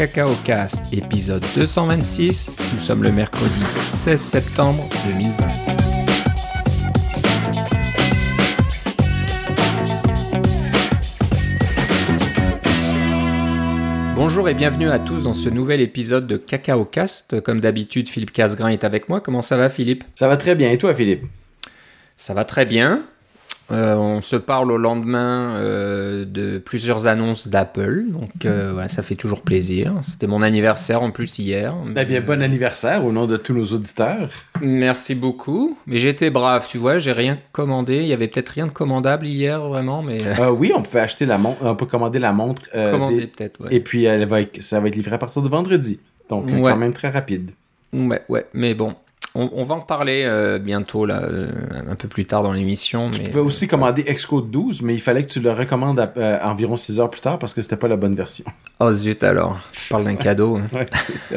Cacao Cast, épisode 226. Nous sommes le mercredi 16 septembre 2020. Bonjour et bienvenue à tous dans ce nouvel épisode de Cacao Cast. Comme d'habitude, Philippe Casgrain est avec moi. Comment ça va, Philippe? Ça va très bien. Et toi, Philippe? Ça va très bien. Euh, on se parle au lendemain euh, de plusieurs annonces d'Apple, donc euh, ouais, ça fait toujours plaisir. C'était mon anniversaire en plus hier. Eh bien, bon anniversaire au nom de tous nos auditeurs. Merci beaucoup. Mais j'étais brave, tu vois, j'ai rien commandé. Il y avait peut-être rien de commandable hier, vraiment, mais. oui, on peut acheter la montre, on peut commander la montre. commander peut-être, ouais. Et puis elle va ça va être livré à partir de vendredi, donc quand même très rapide. Ouais, ouais, mais bon, on, va en parler euh, bientôt, là, euh, un peu plus tard dans l'émission. Tu pouvais aussi commander Xcode 12, mais il fallait que tu le recommandes euh, environ 6 heures plus tard parce que c'était pas la bonne version. Oh zut alors, je parle d'un cadeau. Hein. ouais, c'est ça.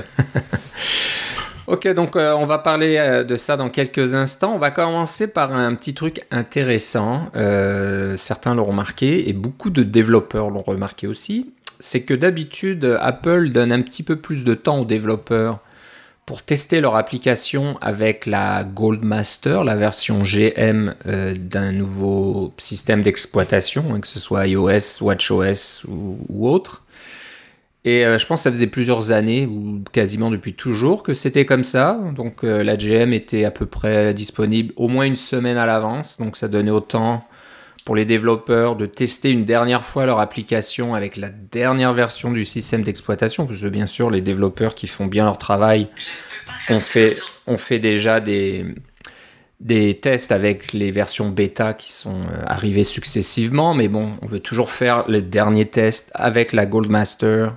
ok, donc on va parler de ça dans quelques instants. On va commencer par un petit truc intéressant. certains l'ont remarqué et beaucoup de développeurs l'ont remarqué aussi. C'est que d'habitude, Apple donne un petit peu plus de temps aux développeurs pour tester leur application avec la Goldmaster, la version GM euh, d'un nouveau système d'exploitation, hein, que ce soit iOS, WatchOS ou, autre. Et euh, je pense que ça faisait plusieurs années, ou quasiment depuis toujours, que c'était comme ça. Donc euh, la GM était à peu près disponible au moins une semaine à l'avance, donc ça donnait autant pour les développeurs de tester une dernière fois leur application avec la dernière version du système d'exploitation, parce que bien sûr les développeurs qui font bien leur travail ont fait, on fait déjà des, des tests avec les versions bêta qui sont euh, arrivées successivement, mais bon, on veut toujours faire les derniers tests avec la Goldmaster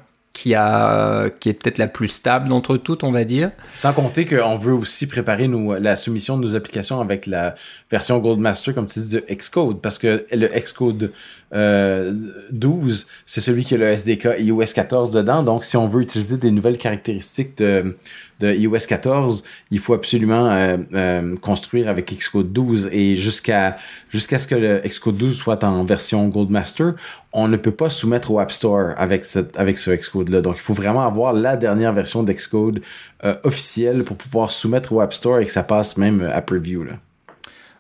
qui, a, qui est peut-être la plus stable d'entre toutes, on va dire. Sans compter qu'on veut aussi préparer la soumission de nos applications avec la version Goldmaster, comme tu dis, de Xcode, parce que le Xcode euh, 12, c'est celui qui a le SDK iOS 14 dedans. Donc, si on veut utiliser des nouvelles caractéristiques de, de iOS 14, il faut absolument euh, euh, construire avec Xcode 12. Et jusqu'à jusqu'à ce que le Xcode 12 soit en version Goldmaster, on ne peut pas soumettre au App Store avec, avec ce Xcode-là. Donc, il faut vraiment avoir la dernière version d'Xcode euh, officielle pour pouvoir soumettre au App Store et que ça passe même à preview. Là.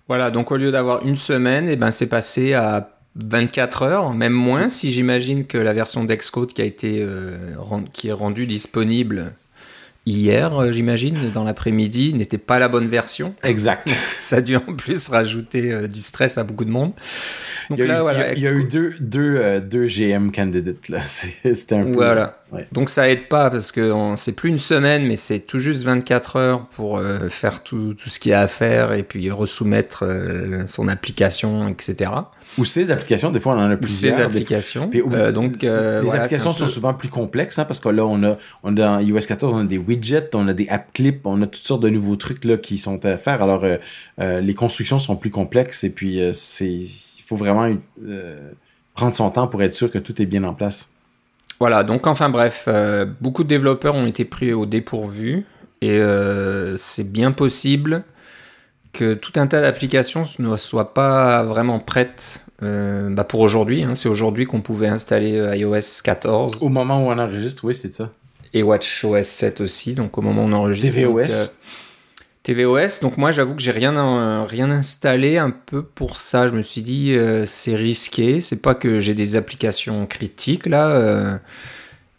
Voilà, donc au lieu d'avoir une semaine, et eh ben, c'est passé à 24 heures, même moins, si j'imagine que la version d'Excode qui a été qui est rendue disponible hier, euh, j'imagine, dans l'après-midi, n'était pas la bonne version. Exact. Ça a dû en plus rajouter euh, du stress à beaucoup de monde. Donc il y a, là, eu, voilà, il y a, eu deux, deux, deux GM candidates là. C'était un peu. Voilà. Ouais. Donc ça aide pas parce que c'est plus une semaine, mais c'est tout juste 24 heures pour euh, faire tout, tout, ce qu'il y a à faire et puis resoumettre euh, son application, etc. Ou ses applications, des fois on en a plusieurs. Ses applications. Puis, euh, donc, les voilà, applications sont souvent plus complexes hein, parce que là on a, on a dans iOS 14 on a des widgets, on a des app clips, on a toutes sortes de nouveaux trucs là qui sont à faire. Alors les constructions sont plus complexes et puis c'est il faut vraiment prendre son temps pour être sûr que tout est bien en place. Voilà, donc enfin bref, euh, beaucoup de développeurs ont été pris au dépourvu et euh, c'est bien possible que tout un tas d'applications ne soient pas vraiment prêtes euh, bah pour aujourd'hui. Hein, c'est aujourd'hui qu'on pouvait installer euh, iOS 14. Au moment où on enregistre, oui, c'est ça. Et WatchOS 7 aussi, donc au moment où on enregistre. tvOS. Donc, euh, tvOS. Donc moi, j'avoue que j'ai rien, euh, rien installé un peu pour ça. Je me suis dit, c'est risqué. C'est pas que j'ai des applications critiques là.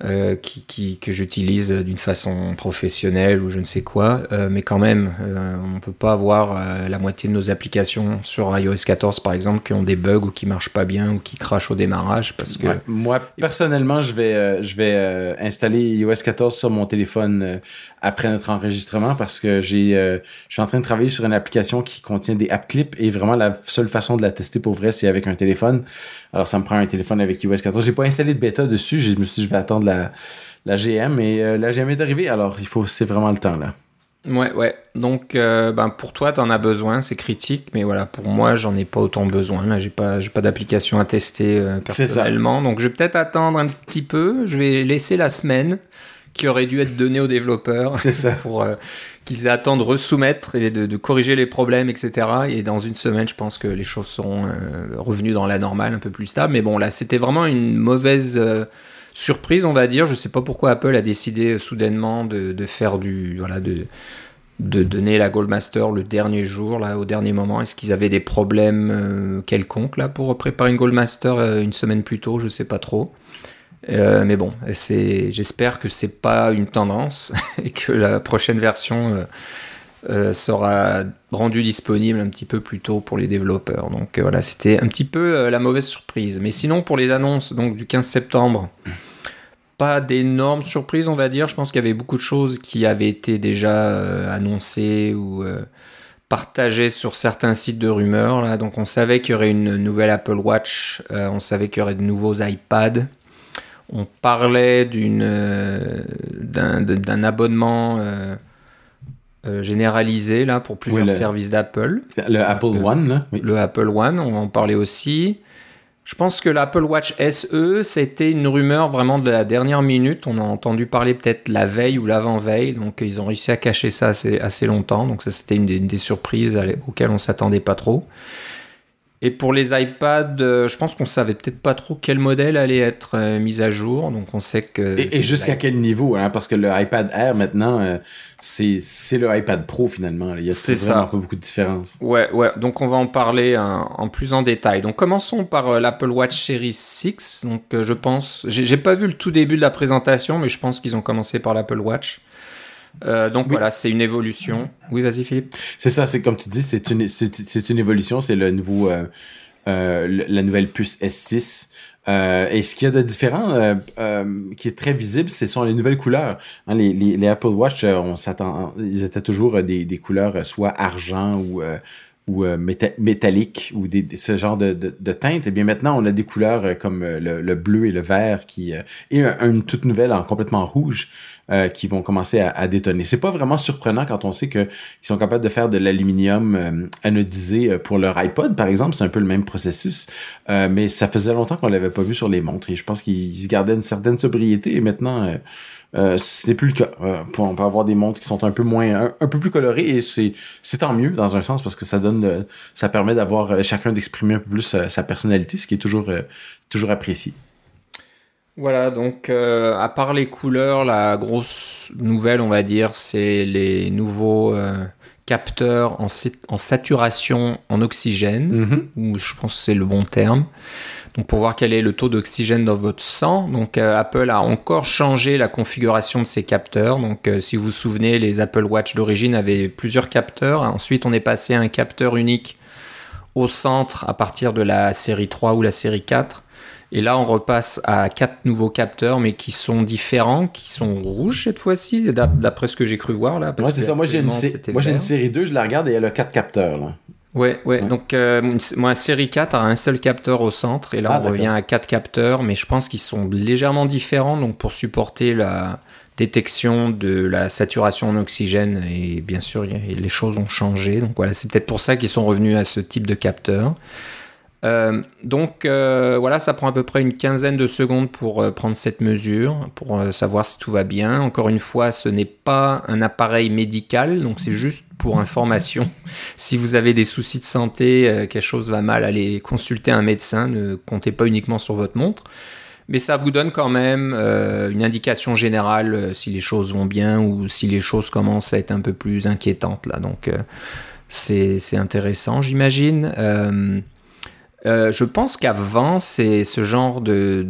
Euh, qui, que j'utilise d'une façon professionnelle ou je ne sais quoi, euh, mais quand même, euh, on peut pas avoir la moitié de nos applications sur iOS 14 par exemple qui ont des bugs ou qui marchent pas bien ou qui crachent au démarrage parce que moi personnellement je vais je vais installer iOS 14 sur mon téléphone après notre enregistrement parce que j'ai je suis en train de travailler sur une application qui contient des app clips et vraiment la seule façon de la tester pour vrai c'est avec un téléphone. Alors ça me prend un téléphone avec iOS 14. J'ai pas installé de bêta dessus, je me suis dit je vais attendre la, la GM et euh, la GM est arrivée, alors il faut c'est vraiment le temps là. Ouais, ouais. Donc, euh, ben, pour toi, tu en as besoin, c'est critique, mais voilà, pour moi, j'en ai pas autant besoin. Là, j'ai pas, j'ai pas d'application à tester euh, personnellement. Donc, je vais peut-être attendre un petit peu. Je vais laisser la semaine qui aurait dû être donnée aux développeurs. C'est ça. pour euh, qu'ils attendent resoumettre et de, de, corriger les problèmes, etc. Et dans une semaine, je pense que les choses seront revenues dans la normale, un peu plus stable. Mais bon, là, c'était vraiment une mauvaise surprise, on va dire. Je sais pas pourquoi Apple a décidé soudainement de, faire du. Voilà, de, de donner la Goldmaster le dernier jour, là, au dernier moment. Est-ce qu'ils avaient des problèmes euh, quelconques là pour préparer une Goldmaster euh, une semaine plus tôt? Je sais pas trop. Euh, mais bon, j'espère que c'est pas une tendance et que la prochaine version euh, sera rendue disponible un petit peu plus tôt pour les développeurs. Donc euh, voilà, c'était un petit peu euh, la mauvaise surprise. Mais sinon, pour les annonces donc du 15 septembre, pas d'énormes surprises, on va dire. Je pense qu'il y avait beaucoup de choses qui avaient été déjà annoncées ou partagées sur certains sites de rumeurs. Donc on savait qu'il y aurait une nouvelle Apple Watch, on savait qu'il y aurait de nouveaux iPads. On parlait d'un abonnement euh, généralisé là, pour plusieurs Oui, le- services d'Apple. Le Apple Euh, One, là. Oui. Le Apple One, on en parlait aussi. Je pense que l'Apple Watch SE, c'était une rumeur vraiment de la dernière minute. On a entendu parler peut-être la veille ou l'avant-veille. Donc, ils ont réussi à cacher ça assez, assez longtemps. Donc, ça, c'était une, des- une des surprises auxquelles on s'attendait pas trop. Et pour les iPads, euh, je pense qu'on savait peut-être pas trop quel modèle allait être euh, mis à jour. Donc, on sait que. Et, et jusqu'à quel niveau, hein, parce que le iPad Air, maintenant, euh, c'est c'est le iPad Pro, finalement. Il y a vraiment ça. pas beaucoup de différence. Ouais, ouais, donc on va en parler hein, en plus en détail. Donc commençons par euh, l'Apple Watch Series 6. Donc je pense, j'ai pas vu le tout début de la présentation, mais je pense qu'ils ont commencé par l'Apple Watch. Euh, donc Oui. voilà, c'est une évolution. Oui, vas-y Philippe. C'est ça, c'est comme tu dis, c'est une, c'est c'est une évolution, c'est le nouveau, euh, euh, la nouvelle puce S6. Euh, et ce qu'il y a de différent, qui est très visible, ce sont les nouvelles couleurs. Hein, les, les, les Apple Watch, on s'attend, ils étaient toujours des, des couleurs soit argent ou ou euh, ou ce genre de, de, de teinte. Et bien maintenant, on a des couleurs euh, comme euh, le, le bleu et le vert qui euh, et un- une toute nouvelle en complètement rouge qui vont commencer à, à détonner. C'est pas vraiment surprenant quand on sait que ils sont capables de faire de l'aluminium anodisé pour leur iPod, par exemple. C'est un peu le même processus, mais ça faisait longtemps qu'on l'avait pas vu sur les montres. Et je pense qu'ils gardaient une certaine sobriété. Et maintenant, euh, ce n'est plus le cas. Euh, on peut avoir des montres qui sont un peu moins, un, un peu plus colorées et c'est c'est tant mieux dans un sens parce que ça donne, le- ça permet d'avoir euh, chacun d'exprimer un peu plus euh, sa personnalité, ce qui est toujours euh, toujours apprécié. Voilà, donc à part les couleurs, la grosse nouvelle, on va dire, c'est les nouveaux capteurs en, saturation en oxygène. Mhm. ou je pense que c'est le bon terme. Donc pour voir quel est le taux d'oxygène dans votre sang. Donc euh, Apple a encore changé la configuration de ses capteurs. Donc euh, si vous vous souvenez, les Apple Watch d'origine avaient plusieurs capteurs. Ensuite, on est passé à un capteur unique au centre à partir de la série 3 ou la série 4. Et là, on repasse à quatre nouveaux capteurs, mais qui sont différents, qui sont rouges cette fois-ci, d'ap- d'après ce que j'ai cru voir là. parce Ouais, c'est que ça. Moi, j'ai une, sé- série 2, je la regarde et elle a quatre capteurs, là. Ouais, ouais. Ouais. Donc, euh, moi, série 4 a un seul capteur au centre, et là, Ah, on revient à quatre capteurs, mais je pense qu'ils sont légèrement différents, donc pour supporter la détection de la saturation en oxygène, et bien sûr, il y a- les choses ont changé. Donc voilà, c'est peut-être pour ça qu'ils sont revenus à ce type de capteur. Euh, donc euh, voilà, ça prend à peu près une quinzaine de secondes pour euh, prendre cette mesure, pour savoir si tout va bien. Encore une fois, ce n'est pas un appareil médical, donc c'est juste pour information. Si vous avez des soucis de santé, quelque chose va mal, allez consulter un médecin, ne comptez pas uniquement sur votre montre. Mais ça vous donne quand même une indication générale si les choses vont bien ou si les choses commencent à être un peu plus inquiétantes là. Donc c'est intéressant, j'imagine. Euh, je pense qu'avant, c'est ce genre de,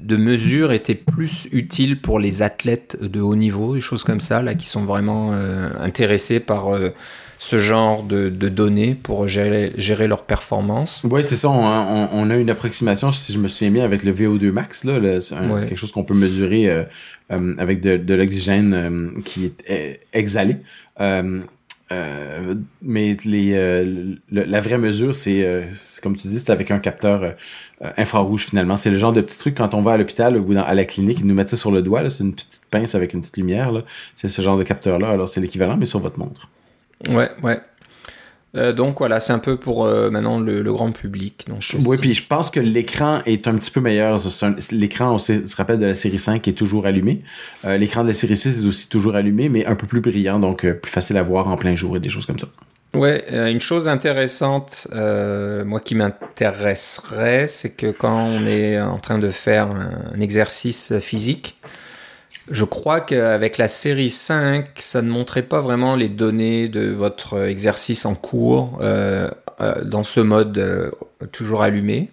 de mesures étaient plus utiles pour les athlètes de haut niveau, des choses comme ça, là, qui sont vraiment euh, intéressés par euh, ce genre de, de données pour gérer, gérer leur performance. Oui, c'est ça. On, on- a une approximation, si je me souviens bien, avec le VO2 max, là, le- c'est un- Ouais. quelque chose qu'on peut mesurer euh, avec de, de l'oxygène qui est exhalé. Euh, mais les, euh, la vraie mesure, c'est, euh, comme tu dis, c'est avec un capteur euh, infrarouge finalement. C'est le genre de petit truc quand on va à l'hôpital ou à la clinique, ils nous mettent ça sur le doigt. C'est une petite pince avec une petite lumière. C'est ce genre de capteur-là. Alors c'est l'équivalent, mais sur votre montre. Ouais, ouais. Euh, donc voilà, c'est un peu pour euh, maintenant le, le grand public. Donc, Oui, puis je pense que l'écran est un petit peu meilleur. L'écran, on se, se rappelle de la série 5 est toujours allumé. Euh, l'écran de la série 6 est aussi toujours allumé, mais un peu plus brillant, donc plus facile à voir en plein jour et des choses comme ça. Ouais, une chose intéressante, moi qui m'intéresserait, c'est que quand on est en train de faire un exercice physique, je crois qu'avec la série 5, ça ne montrait pas vraiment les données de votre exercice en cours euh, euh, dans ce mode euh, toujours allumé.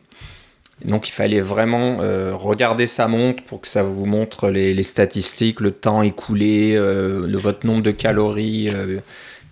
Donc il fallait vraiment regarder sa montre pour que ça vous montre les, statistiques, le temps écoulé, votre nombre de calories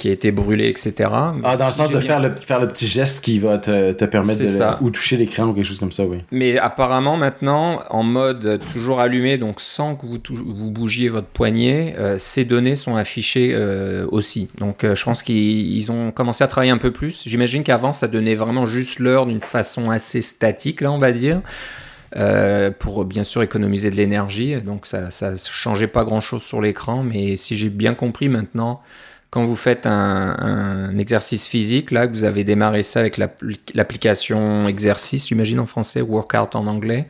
qui a été brûlé, etc. Ah, dans le sens de faire, le, faire le petit geste qui va te, te permettre de ça. ou toucher l'écran ou quelque chose comme ça, oui. Mais apparemment maintenant, en mode toujours allumé, donc sans que vous, vous bougiez votre poignet, euh, ces données sont affichées euh, aussi. Donc euh, je pense qu'ils ont commencé à travailler un peu plus. J'imagine qu'avant, ça donnait vraiment juste l'heure d'une façon assez statique, là, on va dire. pour bien sûr économiser de l'énergie. Donc ça ne changeait pas grand-chose sur l'écran, mais si j'ai bien compris maintenant, quand vous faites un, exercice physique, là, que vous avez démarré ça avec l'application exercice, j'imagine en français, workout en anglais,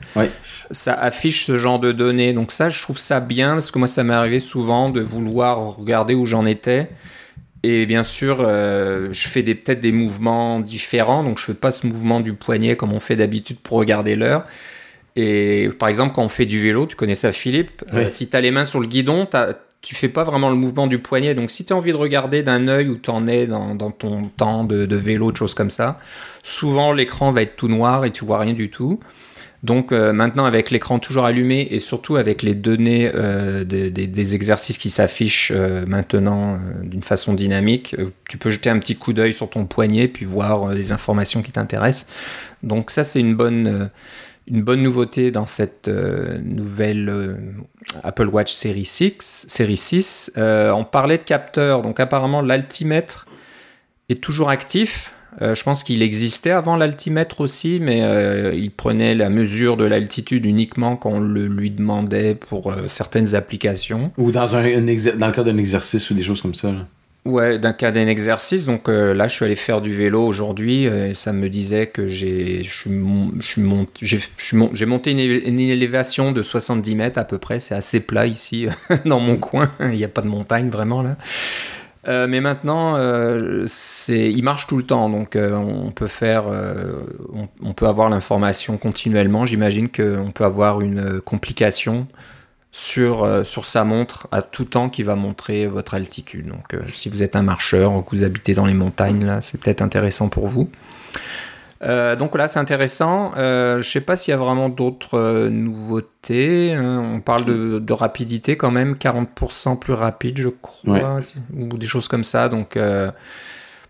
ça affiche ce genre de données. Donc ça, je trouve ça bien, parce que moi, ça m'est arrivé souvent de vouloir regarder où j'en étais. Et bien sûr, euh, je fais peut-être des mouvements différents, donc je fais pas ce mouvement du poignet comme on fait d'habitude pour regarder l'heure. Et par exemple, quand on fait du vélo, tu connais ça Philippe, euh, si tu as les mains sur le guidon, tu tu fais pas vraiment le mouvement du poignet. Donc si tu as envie de regarder d'un œil où tu en es dans, ton temps de, vélo, de choses comme ça, souvent l'écran va être tout noir et tu vois rien du tout. Donc euh, maintenant avec l'écran toujours allumé et surtout avec les données euh, des, exercices qui s'affichent euh, maintenant d'une façon dynamique, tu peux jeter un petit coup d'œil sur ton poignet puis voir les informations qui t'intéressent. Donc ça c'est une bonne une bonne nouveauté dans cette euh, nouvelle euh, Apple Watch série 6. Série 6 euh, on parlait de capteurs, donc apparemment l'altimètre est toujours actif. je pense qu'il existait avant l'altimètre aussi, mais il prenait la mesure de l'altitude uniquement quand on le lui demandait pour certaines applications. Ou dans, un, dans le cas d'un exercice ou des choses comme ça. Ouais, d'un cas d'un exercice. Donc euh, là, je suis allé faire du vélo aujourd'hui euh, et ça me disait que j'ai monté une, élévation de 70 mètres à peu près. C'est assez plat ici, dans mon coin. Il n'y a pas de montagne vraiment là. Euh, mais maintenant, il marche tout le temps, donc on peut faire, on, on, peut avoir l'information continuellement. J'imagine qu'on peut avoir une complication sur, euh, sur sa montre à tout temps qui va montrer votre altitude. Donc euh, si vous êtes un marcheur ou que vous habitez dans les montagnes, là, c'est peut-être intéressant pour vous. Euh, donc là, c'est intéressant. je ne sais pas s'il y a vraiment d'autres nouveautés. Hein. On parle de, rapidité quand même, 40% plus rapide, je crois, ou des choses comme ça. Donc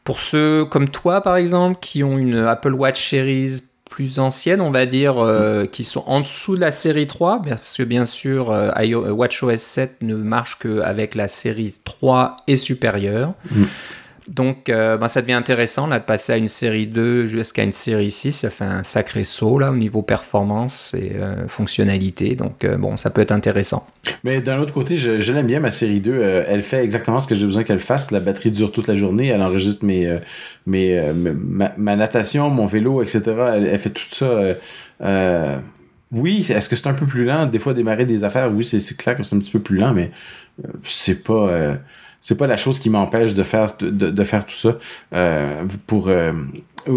pour ceux comme toi, par exemple, qui ont une Apple Watch Series plus anciennes, on va dire, euh, qui sont en dessous de la série 3, parce que bien sûr, euh, euh, WatchOS 7 ne marche qu'avec la série 3 et supérieure. Mm. Donc, ben, ça devient intéressant là, de passer à une série 2 jusqu'à une série 6. Ça fait un sacré saut là, au niveau performance et fonctionnalité. Donc, bon, ça peut être intéressant. Mais d'un autre côté, je, l'aime bien, ma série 2. elle fait exactement ce que j'ai besoin qu'elle fasse. La batterie dure toute la journée. Elle enregistre mes, mes, ma, natation, mon vélo, etc. Elle, fait tout ça. oui, est-ce que c'est un peu plus lent? Des fois, démarrer des affaires, oui, c'est clair que c'est un petit peu plus lent, mais c'est pas c'est pas la chose qui m'empêche de faire de, de, faire tout ça euh, pour euh,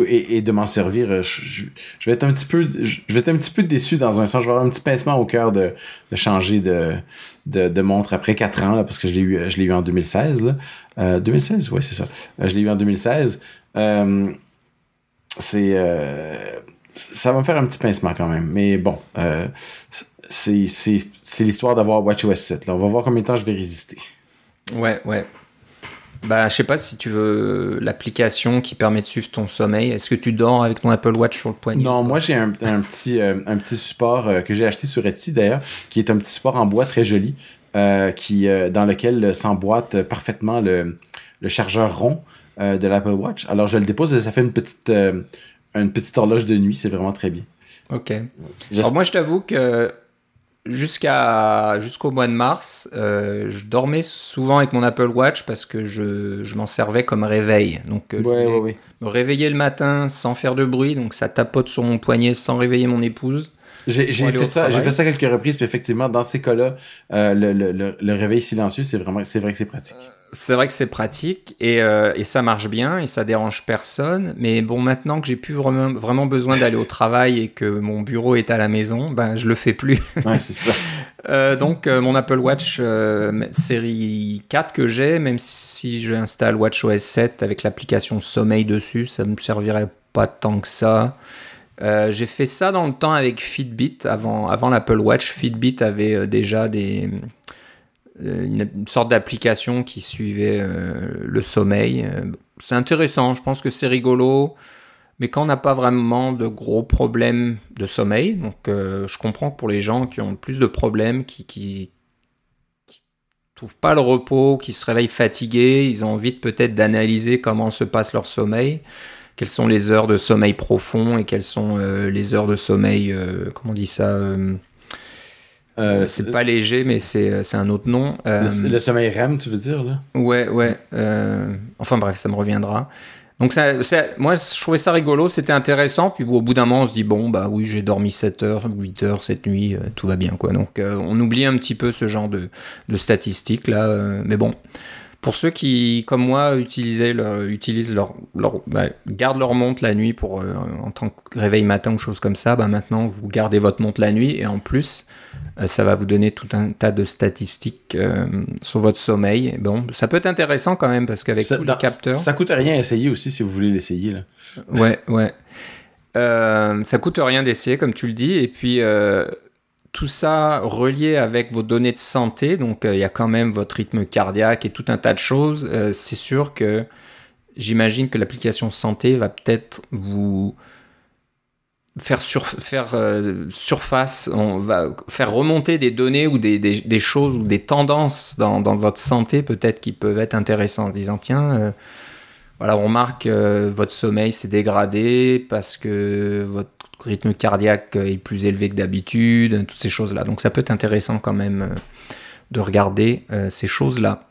et, de m'en servir. Je, je, vais être un petit peu je vais être un petit peu déçu dans un sens. Je vais avoir un petit pincement au cœur de, de changer de, de, montre après 4 ans là, parce que je l'ai eu je l'ai eu en 2016 là. Euh, 2016 ouais c'est ça. Euh, je l'ai eu en 2016 euh, c'est ça va me faire un petit pincement quand même. Mais bon c'est c'est l'histoire d'avoir WatchOS 7 là. On va voir combien de temps je vais résister Ouais, ouais. Bah, je sais pas si tu veux l'application qui permet de suivre ton sommeil. Est-ce que tu dors avec ton Apple Watch sur le poignet? Non, moi j'ai un, petit, euh, un petit support euh, que j'ai acheté sur Etsy d'ailleurs, qui est un petit support en bois très joli, euh, qui, dans lequel s'emboîte parfaitement le, le chargeur rond de l'Apple Watch. Alors je le dépose et ça fait une petite, une petite horloge de nuit. C'est vraiment très bien. Ok. Alors moi je t'avoue que jusqu'à jusqu'au mois de mars, euh, je dormais souvent avec mon Apple Watch parce que je, je m'en servais comme réveil. Donc, euh, me réveiller le matin sans faire de bruit, donc ça tapote sur mon poignet sans réveiller mon épouse. J'ai fait ça, j'ai fait ça quelques reprises, puis effectivement, dans ces cas-là, euh, le, le, le, réveil silencieux, c'est vraiment, c'est vrai que c'est pratique. C'est vrai que c'est pratique et, euh, et, ça marche bien et ça dérange personne. Mais bon, maintenant que j'ai plus vraiment, vraiment besoin d'aller au travail et que mon bureau est à la maison, ben je le fais plus. Ouais, c'est ça. euh, donc euh, mon Apple Watch série 4 que j'ai, même si j'installe WatchOS 7 avec l'application sommeil dessus, ça me servirait pas tant que ça. Euh, j'ai fait ça dans le temps avec Fitbit. Avant, avant l'Apple Watch, Fitbit avait déjà des, une, une sorte d'application qui suivait euh, le sommeil. Euh, C'est intéressant, je pense que c'est rigolo. Mais quand on n'a pas vraiment de gros problèmes de sommeil, donc euh, je comprends que pour les gens qui ont plus de problèmes, qui, qui, trouvent pas le repos, qui se réveillent fatigués, ils ont envie peut-être d'analyser comment se passe leur sommeil quelles sont les heures de sommeil profond et quelles sont euh, les heures de sommeil, euh, comment on dit ça euh, Euh, C'est pas léger, mais c'est c'est un autre nom. Euh, le, le sommeil REM, tu veux dire, là? ouais, ouais. euh, enfin bref, ça me reviendra. Donc ça, ça- moi, je trouvais ça rigolo, c'était intéressant. Puis au bout d'un moment, on se dit, bon, bah oui, j'ai dormi 7 heures, 8 heures cette nuit, euh, tout va bien, quoi. Donc euh, on oublie un petit peu ce genre de, de statistiques, là. euh, mais bon, pour ceux qui, comme moi, utilisaient utilisent leur, leur bah, gardent leur montre la nuit pour euh, en tant que réveil matin ou chose comme ça, bah maintenant vous gardez votre montre la nuit et en plus euh, ça va vous donner tout un tas de statistiques euh, sur votre sommeil. Bon, ça peut être intéressant quand même parce qu'avec tous les capteurs, ça coûte rien à essayer aussi si vous voulez l'essayer, là. ouais, ouais, ça coûte rien d'essayer comme tu le dis et puis tout ça relié avec vos données de santé, donc euh, il y a quand même votre rythme cardiaque et tout un tas de choses. euh, c'est sûr que j'imagine que l'application santé va peut-être vous faire, euh, surface, on va faire remonter des données ou des, choses ou des tendances dans, dans votre santé peut-être qui peuvent être intéressantes, en disant tiens, voilà, on remarque euh, votre sommeil s'est dégradé parce que votre rythme cardiaque est plus élevé que d'habitude, toutes ces choses-là. Donc ça peut être intéressant quand même euh, de regarder euh, ces choses-là.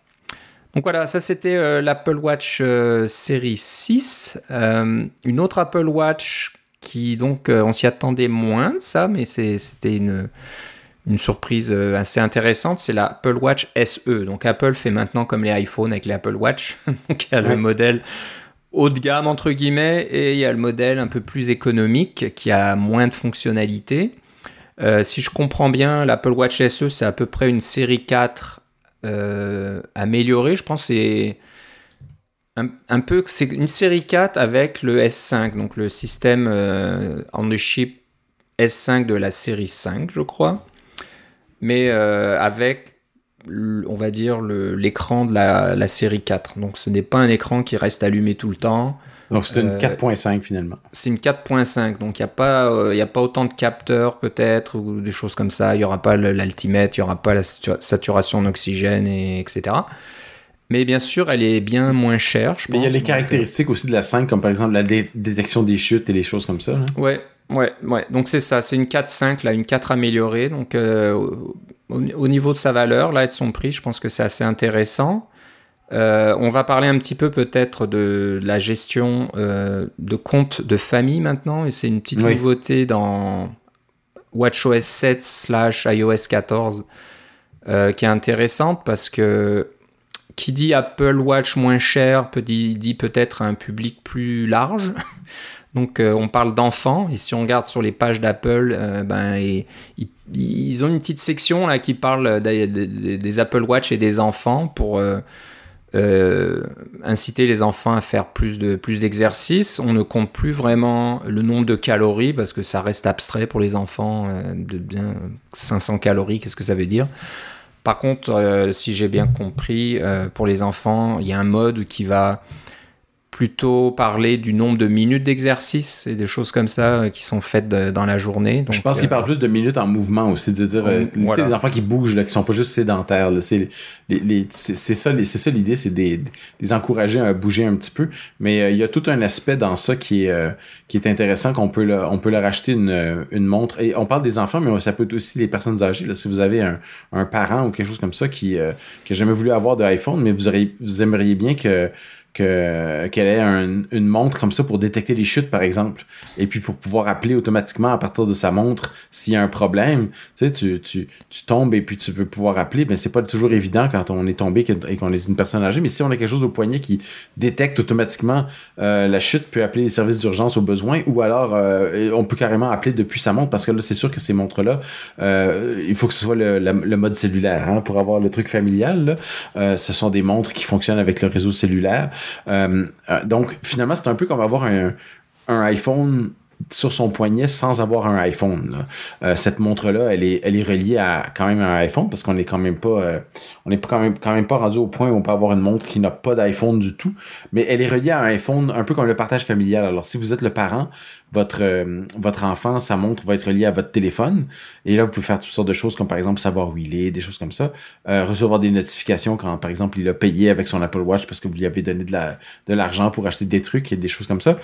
Donc voilà, ça c'était euh, l'Apple Watch série 6. Euh, une autre Apple Watch qui donc on s'y attendait moins ça, mais c'était une, une surprise euh, assez intéressante, c'est l'Apple Watch SE. Donc Apple fait maintenant comme les iPhones avec les Apple Watch. donc il y a Ouais. le modèle haut de gamme entre guillemets et il y a le modèle un peu plus économique qui a moins de fonctionnalités. Euh, si je comprends bien, l'Apple Watch SE c'est à peu près une série 4 euh, améliorée. Je pense que c'est un, un peu c'est une série 4 avec le S5, donc le système euh, on the chip S5 de la série 5, je crois, mais euh, avec on va dire l'écran de la, la série 4. Donc ce n'est pas un écran qui reste allumé tout le temps. Donc, c'est une Euh, 4.5 finalement. C'est une 4.5, donc il n'y a, pas, euh, y a pas autant de capteurs peut-être, ou des choses comme ça. Il n'y aura pas l'altimètre, il n'y aura pas la satu- saturation en oxygène, et, etc. Mais bien sûr, elle est bien moins chère, je Mais il y a les Donc, caractéristiques aussi de la 5, comme par exemple la dé- détection des chutes et les choses comme ça. euh, Ouais, ouais, ouais. Donc c'est ça, c'est une 4.5, là, une 4 améliorée. Donc euh, au, au niveau de sa valeur, là, et de son prix, je pense que c'est assez intéressant. Euh, on va parler un petit peu peut-être de la gestion euh, de comptes de famille maintenant, et c'est une petite Oui. nouveauté dans WatchOS 7 slash iOS 14 euh, qui est intéressante parce que qui dit Apple Watch moins cher peut dit, dit peut-être un public plus large. Donc euh, on parle d'enfants et si on regarde sur les pages d'Apple, euh, ben ils, ont une petite section qui parle des, Apple Watch et des enfants pour euh, inciter les enfants à faire plus de plus d'exercices. On ne compte plus vraiment le nombre de calories parce que ça reste abstrait pour les enfants de bien 500 calories. Qu'est-ce que ça veut dire Par contre, si j'ai bien compris, pour les enfants, il y a un mode qui va plutôt parler du nombre de minutes d'exercice et des choses comme ça euh, qui sont faites de- dans la journée. Donc, je pense qu'il euh, parle plus de minutes en mouvement aussi, de dire, euh, tu sais, Voilà. les enfants qui bougent, là, qui sont pas juste sédentaires. là, C'est ça, l'idée, c'est des, les encourager à bouger un petit peu. Mais euh, il y a tout un aspect dans ça qui est, euh, qui est intéressant qu'on peut, on peut leur acheter une, une montre. Et on parle des enfants, mais ça peut être aussi les personnes âgées. Là, si vous avez un, un parent ou quelque chose comme ça qui, euh, qui a jamais voulu avoir d'iPhone, mais vous auriez, vous aimeriez bien que que qu'elle ait une montre comme ça pour détecter les chutes, par exemple, et puis pour pouvoir appeler automatiquement à partir de sa montre s'il y a un problème. Tu sais, tu, tu, tu tombes et puis tu veux pouvoir appeler, ben c'est pas toujours évident quand on est tombé et qu'on est une personne âgée, mais si on a quelque chose au poignet qui détecte automatiquement euh, la chute, peut appeler les services d'urgence au besoin, ou alors euh, on peut carrément appeler depuis sa montre, parce que là, c'est sûr que ces montres-là, euh, il faut que ce soit le, le mode cellulaire, hein, pour avoir le truc familial. Là. ce sont des montres qui fonctionnent avec le réseau cellulaire. Donc, finalement, c'est un peu comme avoir un, un iPhone sur son poignet sans avoir un iPhone. Euh, cette montre-là, elle est, reliée à quand même un iPhone parce qu'on est quand même pas, euh, on est quand même, pas rendu au point où on peut avoir une montre qui n'a pas d'iPhone du tout, mais elle est reliée à un iPhone un peu comme le partage familial. Alors si vous êtes le parent, votre euh, enfant, sa montre va être reliée à votre téléphone et là vous pouvez faire toutes sortes de choses comme par exemple savoir où il est, des choses comme ça, recevoir des notifications quand par exemple il a payé avec son Apple Watch parce que vous lui avez donné de l'argent pour acheter des trucs et des choses comme ça.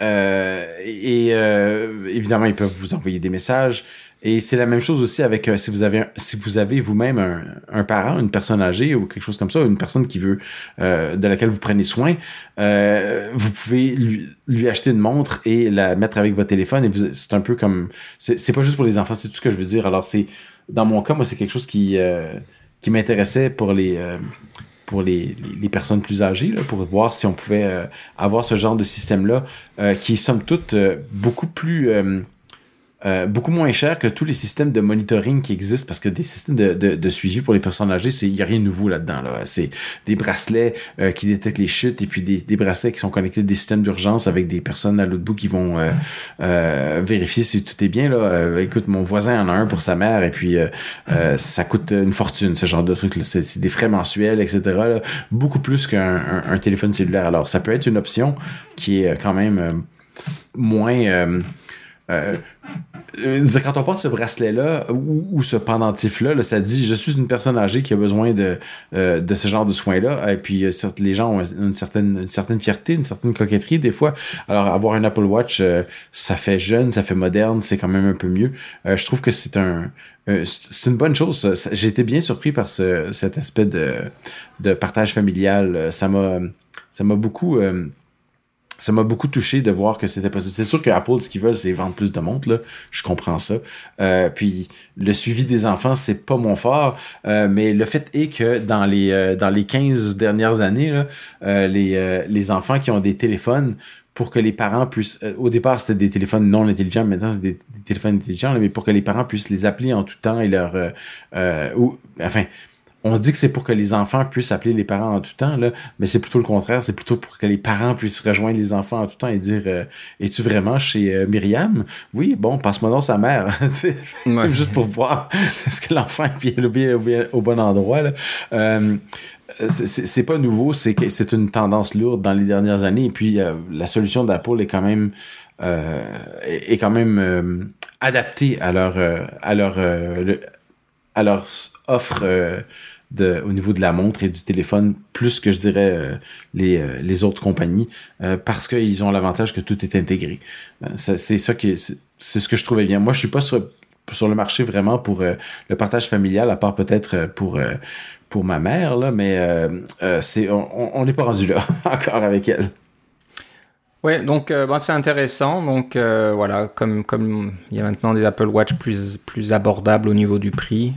Euh, et euh, évidemment, ils peuvent vous envoyer des messages. Et c'est la même chose aussi avec euh, si vous avez si vous avez vous-même un, un, parent, une personne âgée ou quelque chose comme ça, une personne qui veut de laquelle vous prenez soin, vous pouvez lui, lui, acheter une montre et la mettre avec votre téléphone. Et c'est un peu comme c'est pas juste pour les enfants, c'est tout ce que je veux dire. Alors c'est dans mon cas, moi c'est quelque chose qui qui m'intéressait pour les pour les, personnes plus âgées, pour voir si on pouvait euh, avoir ce genre de système-là, euh, qui est somme toute euh, beaucoup plus euh, beaucoup moins cher que tous les systèmes de monitoring qui existent parce que des systèmes de, de, de suivi pour les personnes âgées, c'est il y a rien de nouveau là-dedans là. C'est des bracelets euh, qui détectent les chutes et puis des, des bracelets qui sont connectés à des systèmes d'urgence avec des personnes à l'autre bout qui vont euh, vérifier si tout est bien là. écoute, mon voisin en a un pour sa mère et puis ça coûte une fortune ce genre de truc. C'est des frais mensuels etc. Là. Beaucoup plus qu'un un, un téléphone cellulaire. Alors ça peut être une option qui est quand même moins euh, euh, quand on porte ce bracelet-là ou, ce pendentif-là, ça dit je suis une personne âgée qui a besoin de, euh, ce genre de soins-là. Et puis les gens ont une certaine, fierté, une certaine coquetterie des fois. Alors avoir un Apple Watch, ça fait jeune, ça fait moderne, c'est quand même un peu mieux. je trouve que c'est un une bonne chose. J'ai été bien surpris par ce, cet aspect de, partage familial. Ça m'a beaucoup ça m'a beaucoup touché de voir que c'était possible. C'est sûr que Apple, ce qu'ils veulent, c'est vendre plus de montres, là. Je comprends ça. Euh, puis le suivi des enfants, c'est pas mon fort. Euh, mais le fait est que dans les euh, dans les 15 dernières années, là, les, les enfants qui ont des téléphones pour que les parents puissent. au départ, c'était des téléphones non intelligents, maintenant c'est des, téléphones intelligents, mais pour que les parents puissent les appeler en tout temps et leur. ou, enfin, on dit que c'est pour que les enfants puissent appeler les parents en tout temps, là, mais c'est plutôt le contraire. C'est plutôt pour que les parents puissent rejoindre les enfants en tout temps et dire euh, Es-tu vraiment chez euh, Myriam? Oui, bon, passe-moi donc sa mère. Juste pour voir est-ce que l'enfant est bien, au, bon endroit. Là. Euh, c'est pas nouveau, c'est une tendance lourde dans les dernières années. Et puis la solution d'Apple est quand même est quand même adaptée à leur à leur à leur offre de, au niveau de la montre et du téléphone, plus que je dirais euh, les, euh, les autres compagnies, euh, parce qu'ils ont l'avantage que tout est intégré. c'est ça c'est ce que je trouvais bien. Moi, je suis pas sur, sur le marché vraiment pour le partage familial, à part peut-être pour pour ma mère là, mais on n'est pas rendu là encore avec elle. Ouais, donc bah, c'est intéressant. Donc voilà, comme comme il y a maintenant des Apple Watch plus plus abordables au niveau du prix,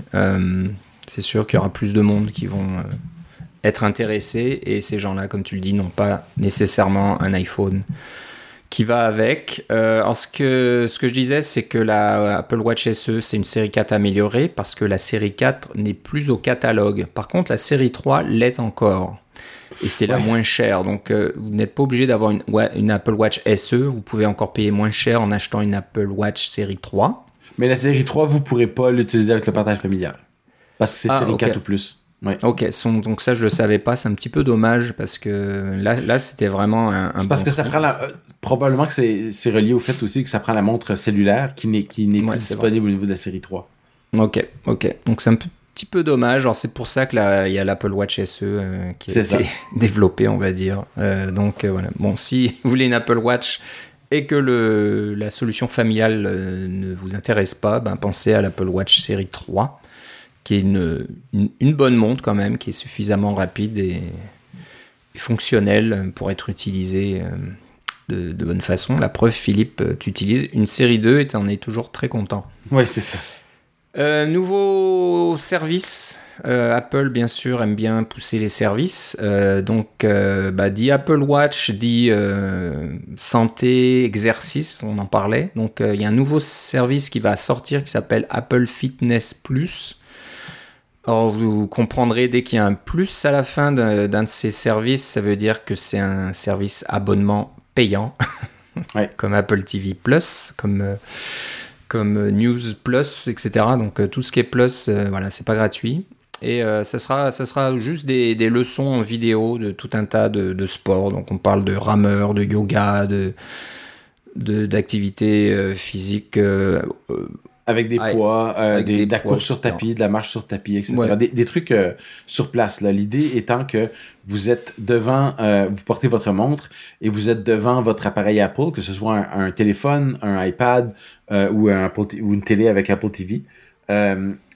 c'est sûr qu'il y aura plus de monde qui vont euh, être intéressés et ces gens-là, comme tu le dis, n'ont pas nécessairement un iPhone qui va avec. Euh, ce que, ce que je disais, c'est que la Apple Watch SE, c'est une série 4 améliorée parce que la série 4 n'est plus au catalogue. Par contre, la série 3 l'est encore. Et c'est la moins chère. Donc, euh, vous n'êtes pas obligé d'avoir une, une, Apple Watch SE. Vous pouvez encore payer moins cher en achetant une Apple Watch série 3. Mais la série 3, vous ne pourrez pas l'utiliser avec le partage familial. Parce que c'est ah, série 4 ou plus. Ouais. Ok, donc ça je le savais pas, c'est un petit peu dommage parce que là, là c'était vraiment un. c'est parce que ça prend la. Euh, probablement que c'est relié au fait aussi que ça prend la montre cellulaire qui n'est qui n'est plus disponible au niveau de la série 3. Ok, ok. Donc c'est un petit peu dommage. Alors c'est pour ça que il y a l'Apple Watch SE euh, qui a été développé, on va dire. Euh, donc voilà. Bon, si vous voulez une Apple Watch et que le, la solution familiale ne vous intéresse pas, ben pensez à l'Apple Watch série 3 qui est une, une, bonne montre quand même, qui est suffisamment rapide et, fonctionnel pour être utilisé de, de, bonne façon. La preuve, Philippe, tu utilises une série 2 et tu en es toujours très content. Oui, c'est ça. Euh, nouveau service. Euh, Apple, bien sûr, aime bien pousser les services. Euh, donc, bah, dit Apple Watch, dit santé, exercice, on en parlait. Donc, il y a un nouveau service qui va sortir qui s'appelle Apple Fitness Plus. Alors, vous comprendrez dès qu'il y a un plus à la fin d'un de ces services, ça veut dire que c'est un service abonnement payant, comme Apple TV Plus, comme comme euh, News Plus, etc. Donc euh, tout ce qui est Plus, euh, voilà, c'est pas gratuit. Et ça, sera, ça sera juste des, leçons en vidéo de tout un tas de, sports. Donc on parle de rameur, de yoga, de d'activités physiques avec des poids, euh, des, de la course sur tapis, de la marche sur tapis, etc. Des, trucs euh, sur place. L'idée étant que vous êtes devant, euh, vous portez votre montre et vous êtes devant votre appareil Apple, que ce soit un, téléphone, un iPad ou, un ou une télé avec Apple TV.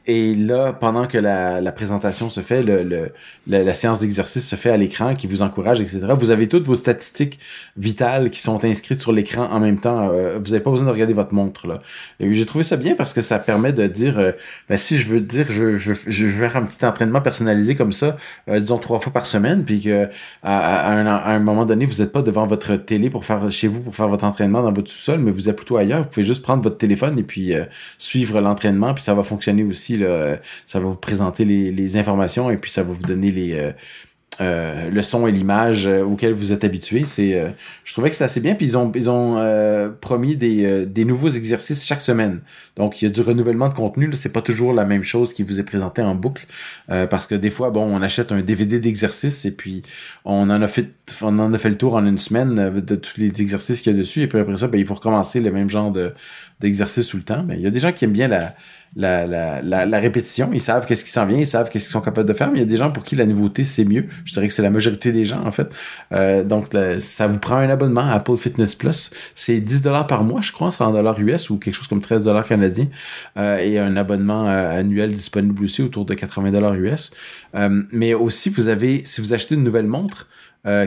Et là, pendant que la, la présentation se fait, le, le la, séance d'exercice se fait à l'écran, qui vous encourage, etc., vous avez toutes vos statistiques vitales qui sont inscrites sur l'écran en même temps. Euh, vous n'avez pas besoin de regarder votre montre. là. J'ai trouvé ça bien parce que ça permet de dire, euh, ben, si je veux dire, je, je, je vais faire un petit entraînement personnalisé comme ça, euh, disons trois fois par semaine, puis que à, un, à un moment donné, vous n'êtes pas devant votre télé pour faire chez vous pour faire votre entraînement dans votre sous-sol, mais vous êtes plutôt ailleurs. Vous pouvez juste prendre votre téléphone et puis suivre l'entraînement, puis ça va fonctionner aussi euh, ça va vous présenter les, informations et puis ça va vous donner les euh, euh, le son et l'image auxquels vous êtes habitué. C'est, je trouvais que c'est assez bien. Puis ils ont, ils ont promis des, des nouveaux exercices chaque semaine. Donc il y a du renouvellement de contenu. C'est pas toujours la même chose qui vous est présenté en boucle. parce que des fois, bon, on achète un DVD d'exercices et puis on en a fait on en a fait le tour en une semaine de tous les exercices qu'il y a dessus. Et puis après ça, ben, il faut recommencer le même genre de, d'exercice tout le temps. Mais il y a des gens qui aiment bien la, la, la, la, répétition. Ils savent qu'est-ce qui s'en vient, ils savent qu'est-ce qu'ils sont capables de faire, mais il y a des gens pour qui la nouveauté, c'est mieux. Je dirais que c'est la majorité des gens, en fait. Euh, donc, ça vous prend un abonnement à Apple Fitness Plus. C'est 10 dollars par mois, je crois, en dollars US ou quelque chose comme 13 dollars canadiens. Euh, et un abonnement euh, annuel disponible aussi autour de 80 dollars US. mais aussi, vous avez, si vous achetez une nouvelle montre,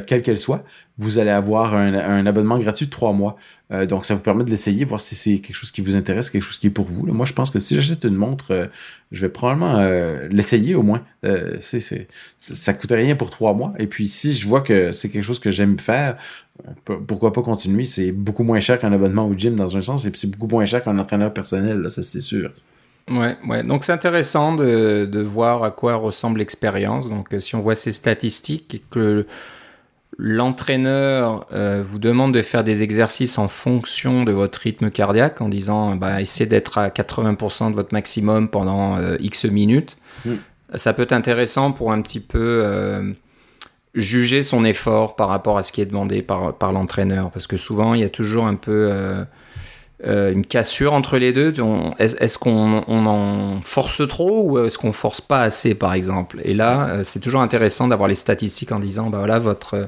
quelle qu'elle soit, vous allez avoir un, abonnement gratuit de 3 mois. Euh, donc, ça vous permet de l'essayer, voir si c'est quelque chose qui vous intéresse, quelque chose qui est pour vous. Moi, je pense que si j'achète une montre, euh, je vais probablement euh, l'essayer au moins. c'est, c'est, ça coûte rien pour trois mois. Et puis, si je vois que c'est quelque chose que j'aime faire, pourquoi pas continuer? C'est beaucoup moins cher qu'un abonnement au gym dans un sens, et puis c'est beaucoup moins cher qu'un entraîneur personnel, ça c'est sûr. Ouais, ouais. Donc c'est intéressant de voir à quoi ressemble l'expérience. Donc si on voit ces statistiques et que l'entraîneur euh, vous demande de faire des exercices en fonction de votre rythme cardiaque en disant bah, essayez d'être à 80% de votre maximum pendant euh, X minutes. Mm. Ça peut être intéressant pour un petit peu euh, juger son effort par rapport à ce qui est demandé par, par l'entraîneur. Parce que souvent, il y a toujours un peu euh, une cassure entre les deux Est-ce qu'on en force trop ou est-ce qu'on force pas assez, par exemple? Et là, euh, c'est toujours intéressant d'avoir les statistiques en disant, bah voilà, votre euh,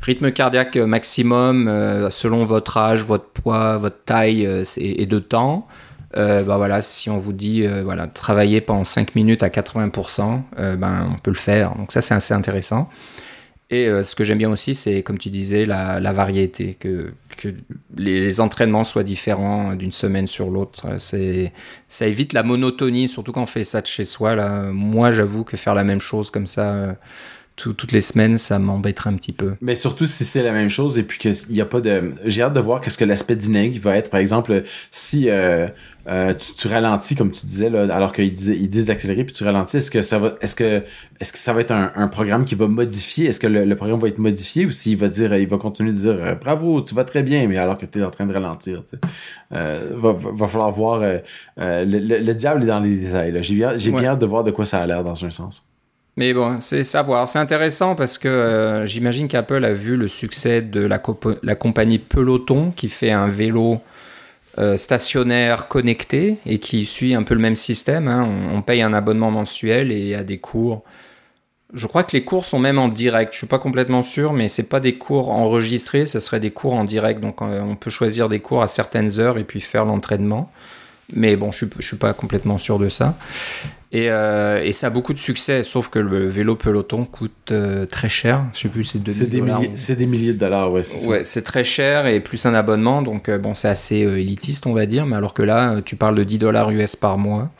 rythme cardiaque maximum selon votre âge, votre poids, votre taille et de temps. bah voilà, si on vous dit voilà, travailler pendant 5 minutes à 80%, ben, on peut le faire. Donc ça, c'est assez intéressant. Et ce que j'aime bien aussi, c'est, comme tu disais, la, variété, que, que, les entraînements soient différents d'une semaine sur l'autre. C'est, ça évite la monotonie, surtout quand on fait ça de chez soi. Là. Moi, j'avoue que faire la même chose comme ça euh, toutes les semaines, ça m'embêterait un petit peu. Mais surtout si c'est la même chose et puis qu'il n'y a pas de... J'ai hâte de voir qu'est-ce que l'aspect dynamique va être. Par exemple, si euh, euh, tu, ralentis, comme tu disais, là, alors qu'ils disent, ils disent d'accélérer puis tu ralentis, est-ce que ça va est-ce que est-ce que ça va être un, programme qui va modifier? Est-ce que le, programme va être modifié ou s'il va dire il va continuer de dire euh, bravo, tu vas très bien, mais alors que tu es en train de ralentir, tu va, va, falloir voir le, diable est dans les détails. J'ai bien, j'ai bien hâte de voir de quoi ça a l'air dans un sens. Mais bon, c'est savoir. C'est intéressant parce que euh, j'imagine qu'Apple a vu le succès de la, la, compagnie Peloton qui fait un vélo euh, stationnaire connecté et qui suit un peu le même système. Hein. On, paye un abonnement mensuel et a des cours. Je crois que les cours sont même en direct. Je suis pas complètement sûr, mais c'est pas des cours enregistrés, ce serait des cours en direct. Donc euh, on peut choisir des cours à certaines heures et puis faire l'entraînement. Mais bon, je ne suis, pas complètement sûr de ça. Et, euh, et, ça a beaucoup de succès, sauf que le vélo peloton coûte euh, très cher. Je sais plus, c'est des milliers, C'est des milliers de dollars, ouais. C'est ouais, c'est très cher et plus un abonnement, donc euh, bon, c'est assez élitiste, on va dire. Mais alors que là, tu parles de 10 dollars US par mois.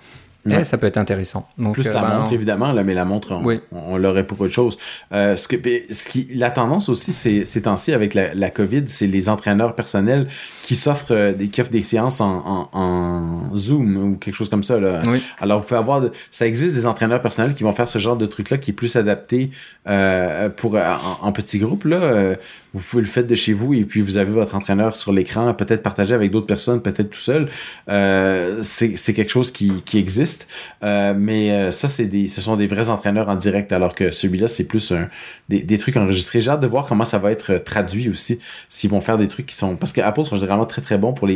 Ouais. ça peut être intéressant. Donc, Plus la ben, montre, évidemment, là, mais la montre, on, l'aurait pour autre chose. Euh, ce, que, ce qui, la tendance aussi, c'est ces temps-ci avec la, la COVID, c'est les entraîneurs personnels qui s'offrent euh, des, qui offrent des séances en, en, en, Zoom ou quelque chose comme ça. Là. Alors, vous pouvez avoir, ça existe des entraîneurs personnels qui vont faire ce genre de truc-là qui est plus adapté euh, pour en, en, petits groupes. Là. Euh, vous pouvez le faire de chez vous et puis vous avez votre entraîneur sur l'écran, peut-être partagé avec d'autres personnes, peut-être tout seul. Euh, c'est quelque chose qui, qui existe, euh, mais euh, ça, c'est des, ce sont des vrais entraîneurs en direct, alors que celui-là, c'est plus un, des, des, trucs enregistrés. J'ai hâte de voir comment ça va être traduit aussi, s'ils vont faire des trucs qui sont... Parce que Apple sont généralement très très bons pour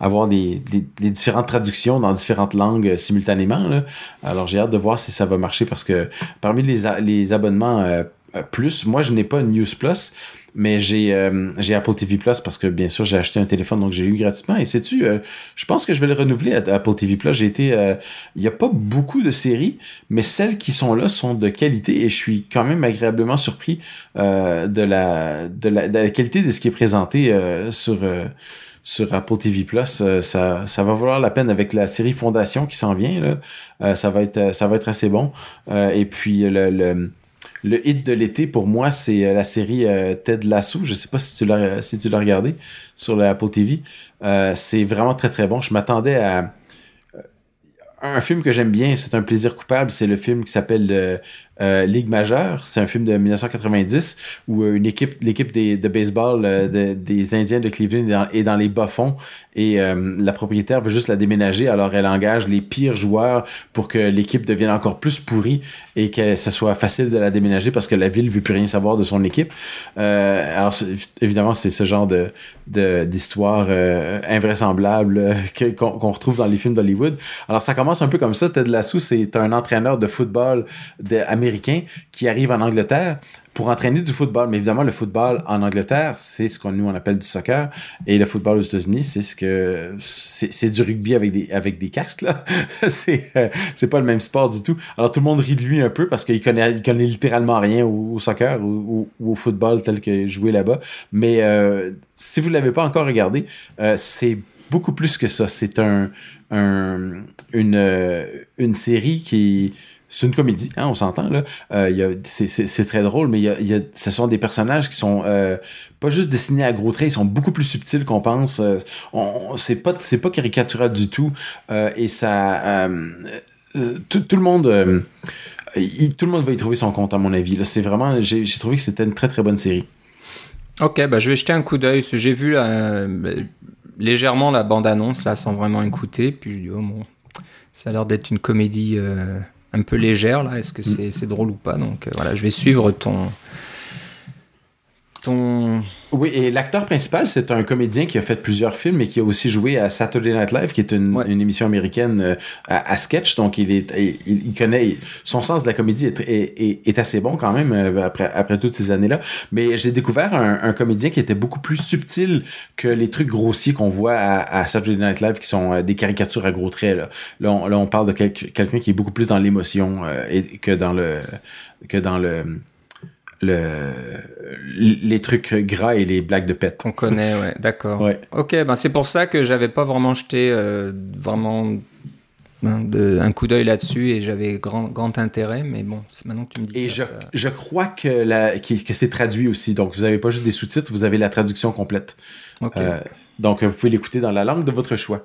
avoir les différentes traductions dans différentes langues simultanément. Là. Alors j'ai hâte de voir si ça va marcher parce que parmi les, les abonnements plus, moi je n'ai pas News Plus, mais j'ai euh, j'ai Apple TV Plus parce que bien sûr j'ai acheté un téléphone donc j'ai eu gratuitement et sais-tu euh, je pense que je vais le renouveler à, Apple TV Plus j'ai été euh, il y a pas beaucoup de séries mais celles qui sont là sont de qualité et je suis quand même agréablement surpris de la, de la de la qualité de ce qui est présenté sur sur Apple TV Plus, ça, ça va valoir la peine avec la série Fondation qui s'en vient là. ça va être ça va être assez bon. et puis le le hit de l'été pour moi, c'est euh, la série euh, Ted Lasso. Je sais pas si tu l'as si tu l'as regardé sur la Apple TV. Euh, c'est vraiment très très bon. Je m'attendais à un film que j'aime bien, c'est un plaisir coupable, c'est le film qui s'appelle euh, Ligue majeure. C'est un film de 1990 où euh, une équipe, l'équipe de baseball euh, des Indiens de Cleveland est dans, les bas-fonds et la propriétaire veut juste la déménager. Alors elle engage les pires joueurs pour que l'équipe devienne encore plus pourrie et que ce soit facile de la déménager parce que la ville veut plus rien savoir de son équipe. alors évidemment c'est ce genre de, d'histoire invraisemblable qu'on, retrouve dans les films d'Hollywood. Alors ça commence un peu comme ça. Ted Lasso c'est un entraîneur de football de, américain qui arrive en Angleterre pour entraîner du football. Mais évidemment, le football en Angleterre, c'est ce qu'on nous on appelle du soccer. Et le football aux États-Unis, c'est ce que c'est du rugby avec des avec des casques là. c'est euh, c'est pas le même sport du tout. Alors tout le monde rit de lui un peu parce qu'il connaît il connaît littéralement rien au, soccer ou, au football tel que jouer là-bas. Mais euh, si vous l'avez pas encore regardé, euh, c'est beaucoup plus que ça. C'est un, un une une série qui c'est une comédie, hein, on s'entend là. Euh, c'est très drôle, mais y a, ce sont des personnages qui sont euh, pas juste dessinés à gros traits, ils sont beaucoup plus subtils qu'on pense. Euh, c'est pas c'est pas caricatural du tout et ça tout, le monde tout le monde va y trouver son compte à mon avis. C'est vraiment j'ai trouvé que c'était une très très bonne série. Ok, bah je vais jeter un coup d'œil. J'ai vu légèrement la bande annonce là sans vraiment écouter, puis je dis oh bon, ça a l'air d'être une comédie un peu légère là. Est-ce que mm. c'est drôle ou pas? Donc euh, voilà, je vais suivre ton ton oui, et l'acteur principal, c'est un comédien qui a fait plusieurs films et qui a aussi joué à Saturday Night Live, qui est une, une émission américaine euh, à, sketch. Donc, il est, il, connaît son sens de la comédie est, est, est assez bon quand même euh, après, après toutes ces années-là. Mais j'ai découvert un, un, comédien qui était beaucoup plus subtil que les trucs grossiers qu'on voit à, à, Saturday Night Live, qui sont euh, des caricatures à gros traits. Là, là, on, là, on parle de quelqu'un qui est beaucoup plus dans l'émotion et que dans le que dans le le, les trucs gras et les blagues de pète. On connaît, ouais, d'accord. ouais. Ok, ben c'est pour ça que j'avais pas vraiment jeté euh, vraiment hein, de, un coup d'œil là-dessus et j'avais grand, grand intérêt, mais bon, c'est maintenant que tu me dis et ça. Je, je crois que, la, que, c'est traduit aussi, donc vous avez pas juste des sous-titres, vous avez la traduction complète. Euh, donc vous pouvez l'écouter dans la langue de votre choix.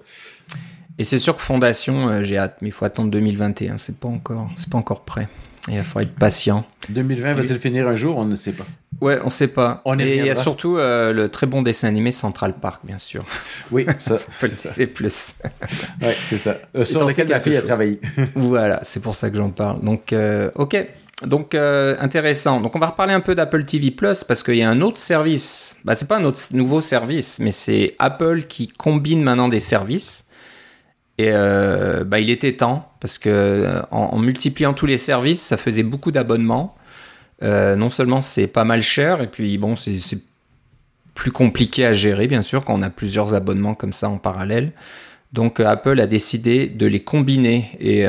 Et c'est sûr que Fondation, euh, j'ai hâte, mais il faut attendre 2021, c'est pas encore, c'est pas encore prêt. Il faut être patient. 2020 va-t-il finir un jour? On ne sait pas. Ouais, on ne sait pas. On Et il y a surtout euh, le très bon dessin animé Central Park, bien sûr. Oui, ça, c'est ça. Les plus. ouais, c'est ça. Euh, sur lequel la fille a travaillé. voilà, c'est pour ça que j'en parle. Donc, euh, ok. Donc, intéressant. Donc, on va reparler un peu d'Apple TV Plus parce qu'il y a un autre service. Bah, c'est pas un autre nouveau service, mais c'est Apple qui combine maintenant des services. Et euh, bah, il était temps, parce que euh, en, multipliant tous les services, ça faisait beaucoup d'abonnements. Euh, non seulement c'est pas mal cher, et puis bon, c'est plus compliqué à gérer, bien sûr, quand on a plusieurs abonnements comme ça en parallèle. Donc Apple a décidé de les combiner et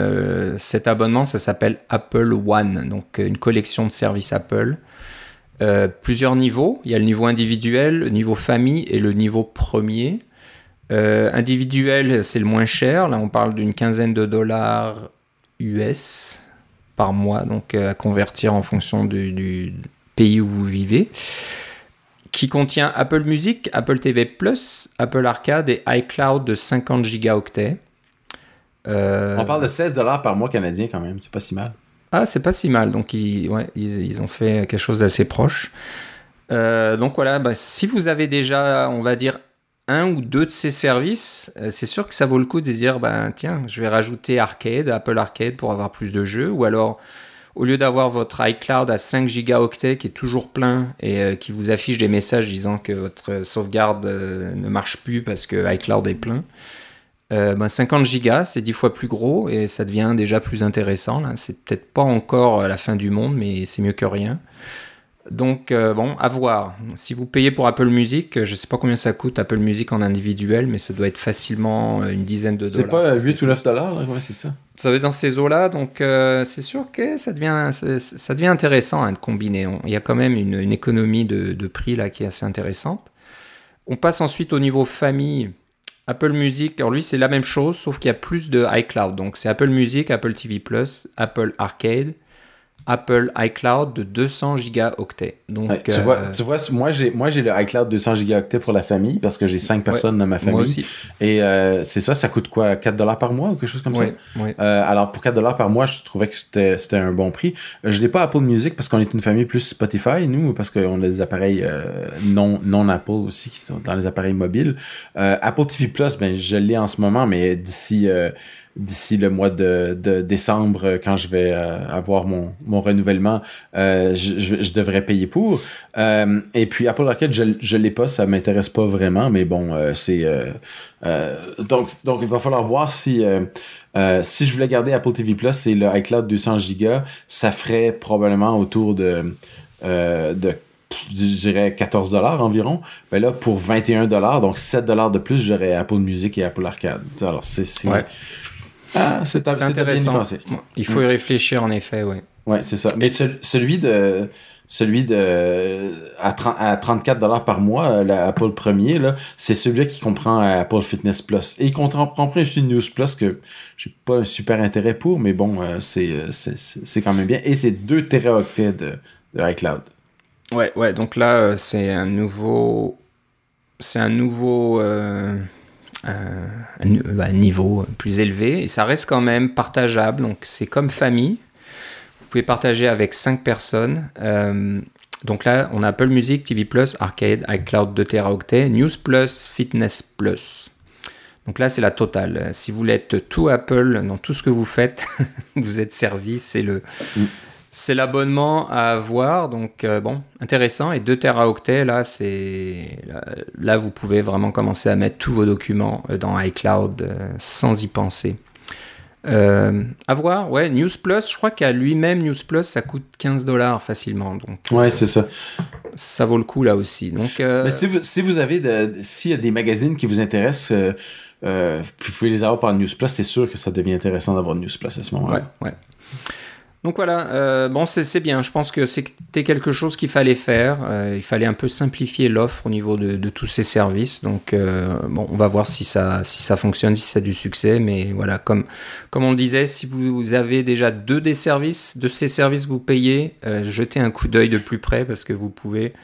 cet abonnement, ça s'appelle Apple One, donc une collection de services Apple. plusieurs niveaux. Il y a le niveau individuel, le niveau famille et le niveau premier. Individuel, c'est le moins cher. Là, on parle d'une quinzaine de dollars US par mois, donc euh, à convertir en fonction du, pays où vous vivez, qui contient Apple Music, Apple TV Plus, Apple Arcade et iCloud de 50 gigaoctets. Euh, On parle de 16 dollars par mois canadien quand même, c'est pas si mal. Ah, c'est pas si mal, donc ils, ouais, ils, ont fait quelque chose d'assez proche. Euh, donc voilà, bah, si vous avez déjà, on va dire, un ou deux de ces services, euh, c'est sûr que ça vaut le coup de dire, ben tiens, je vais rajouter Arcade, Apple Arcade pour avoir plus de jeux, ou alors au lieu d'avoir votre iCloud à 5 gigaoctets qui est toujours plein et euh, qui vous affiche des messages disant que votre sauvegarde euh, ne marche plus parce que iCloud est plein, ben 50 gigas c'est 10 fois plus gros et ça devient déjà plus intéressant. C'est peut-être pas encore la fin du monde, mais c'est mieux que rien. Donc, euh, bon, à voir. Si vous payez pour Apple Music, euh, je ne sais pas combien ça coûte Apple Music en individuel, mais ça doit être facilement euh, une dizaine de dollars. C'est pas 8 ou 9 dollars, ouais, c'est ça. Ça va être dans ces eaux-là, donc c'est sûr que ça devient, ça devient intéressant hein, de combiner. Il y a quand même une, économie de, de, prix là qui est assez intéressante. On passe ensuite au niveau famille. Apple Music, alors lui c'est la même chose, sauf qu'il y a plus de iCloud. Donc c'est Apple Music, Apple TV Apple Arcade, Apple iCloud de 200 gigaoctets. Donc, tu, vois, euh, tu vois, moi j'ai moi j'ai le iCloud 200 gigaoctets pour la famille parce que j'ai 5 personnes dans ma famille. Moi aussi. Et euh, c'est ça, ça coûte quoi 4 dollars par mois ou quelque chose comme ça? euh, Alors pour 4 dollars par mois, je trouvais que c'était un bon prix. Je n'ai pas Apple Music parce qu'on est une famille plus Spotify nous parce qu'on a des appareils non non Apple aussi qui sont dans les appareils mobiles. Apple TV Plus ben je l'ai en ce moment mais d'ici d'ici le mois de, décembre, quand je vais euh, avoir mon, renouvellement, euh, je, devrais payer pour. Euh, et puis Apple Arcade, je ne l'ai pas, ça m'intéresse pas vraiment, mais bon, c'est... donc, donc, il va falloir voir si... si je voulais garder Apple TV Plus et le iCloud 200 Go, ça ferait probablement autour de... de je dirais 14 dollars environ. Mais ben là, pour 21 dollars, donc 7 dollars de plus, j'aurais Apple Music et Apple Arcade. Alors, c'est ah, c'est intéressant. Il faut y réfléchir en effet, oui. Ouais, c'est ça. Mais celui de celui de à, 30, à 34 dollars par mois, l'Apple premier là, c'est celui qui comprend Apple Fitness Plus et il comprend aussi News Plus que j'ai pas un super intérêt pour, mais bon, euh, c'est c'est quand même bien et c'est 2 teraoctets de, de iCloud. Ouais, ouais. Donc là, euh, c'est un nouveau, c'est un nouveau. Euh, euh, un, niveau plus élevé et ça reste quand même partageable. Donc c'est comme famille. Vous pouvez partager avec 5 personnes. Euh, donc là, on a Apple Music, TV Plus, Arcade, iCloud 2 Teraoctets, News Plus, Fitness Plus. Donc là, c'est la totale. Si vous êtes tout Apple dans tout ce que vous faites, vous êtes servi. C'est le, mm. C'est l'abonnement à avoir, donc euh, bon, intéressant. Et 2 teraoctets, là, c'est là, vous pouvez vraiment commencer à mettre tous vos documents euh, dans iCloud euh, sans y penser. à voir, ouais, News Plus, je crois qu'à lui-même, News Plus, ça coûte 15 dollars facilement. Donc, ouais, c'est ça. Ça vaut le coup là aussi. Donc, Mais si vous, si vous avez, s'il y a des magazines qui vous intéressent, vous pouvez les avoir par News Plus, c'est sûr que ça devient intéressant d'avoir News Plus à ce moment-là. Ouais, ouais. Donc voilà, euh, bon c'est bien, je pense que c'était quelque chose qu'il fallait faire, euh, il fallait un peu simplifier l'offre au niveau de, tous ces services, donc euh, bon on va voir si ça, fonctionne, si ça a du succès, mais voilà, comme, comme on le disait, si vous avez déjà deux des services, de ces services vous payez, jetez un coup d'œil de plus près parce que vous pouvez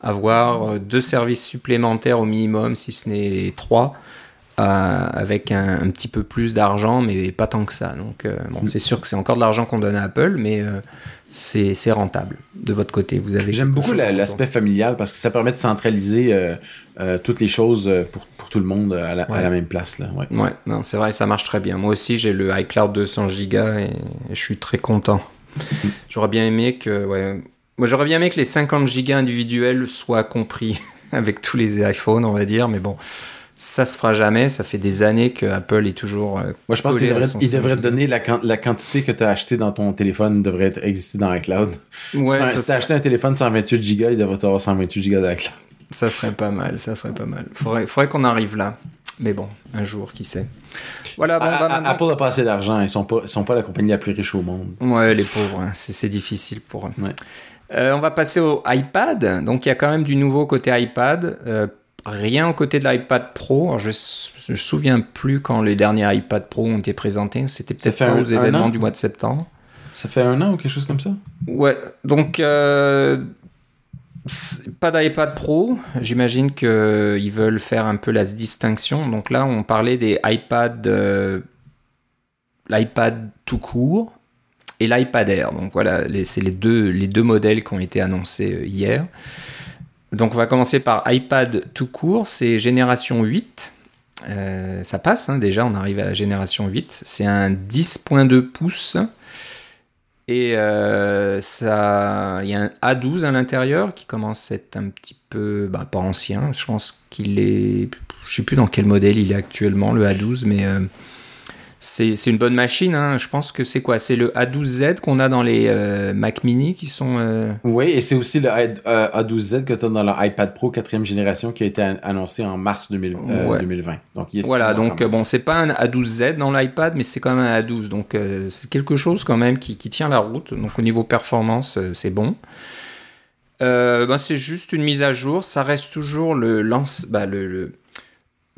avoir deux services supplémentaires au minimum, si ce n'est trois, avec un, petit peu plus d'argent, mais pas tant que ça. Donc, euh, bon, c'est sûr que c'est encore de l'argent qu'on donne à Apple, mais euh, c'est rentable de votre côté. Vous avez. J'aime beaucoup l'aspect familial parce que ça permet de centraliser euh, toutes les choses pour, pour, tout le monde à la, même place. Là. Ouais, ouais non, c'est vrai, ça marche très bien. Moi aussi, j'ai le iCloud 200 Go et, je suis très content. j'aurais bien aimé que. Ouais, moi, j'aurais bien aimé que les 50 Go individuels soient compris avec tous les iPhones, on va dire, mais bon ça se fera jamais. Ça fait des années que Apple est toujours. Euh, Moi, je pense qu'il devrait, il devrait te donner la, la quantité que tu as acheté dans ton téléphone devrait être, exister dans iCloud. Ouais, si tu as acheté un téléphone 128 Go, il devrait avoir 128 Go d'iCloud. Ça serait pas mal, ça serait pas mal. Faudrait, faudrait qu'on arrive là. Mais bon, un jour, qui sait. Voilà, bon, A- bah, A- maintenant- Apple n'a pas assez d'argent. Ils sont pas, ils sont pas la compagnie la plus riche au monde. Ouais, les pauvres, hein, c'est c'est difficile pour eux. Ouais. Euh, on va passer au iPad. Donc, il y a quand même du nouveau côté iPad. Euh, rien au côté de l'iPad Pro. Alors, je ne me souviens plus quand les derniers iPad Pro ont été présentés. C'était peut-être pas aux événements du mois de septembre. Ça fait un an ou quelque chose comme ça? Ouais, donc euh, pas d'iPad Pro. J'imagine qu'ils veulent faire un peu la distinction. Donc là, on parlait des iPad, euh, l'iPad tout court et l'iPad Air. Donc voilà, c'est les deux, les deux modèles qui ont été annoncés euh, hier. Donc on va commencer par iPad tout court, c'est génération 8. Euh, ça passe, hein, déjà, on arrive à la génération 8. C'est un 10.2 pouces. Et euh, ça, il y a un A12 à l'intérieur qui commence à être un petit peu, bah, pas ancien. Je pense qu'il est, je sais plus dans quel modèle il est actuellement le A12, mais euh, c'est une bonne machine. hein. Je pense que c'est quoi? C'est le A12Z qu'on a dans les euh, Mac Mini qui sont. euh, Oui, et c'est aussi le A- euh, A12Z que tu as dans l'iPad Pro 4 génération qui a été an- annoncé en mars 2000, euh, Ouais. 2020. Donc, il Voilà, donc bon, c'est pas un A12Z dans l'iPad, mais c'est quand même un A12. Donc c'est quelque chose quand même qui, qui tient la route. Donc au niveau performance, c'est bon. Ben, c'est juste une mise à jour. Ça reste toujours le, lance, bah, le, le,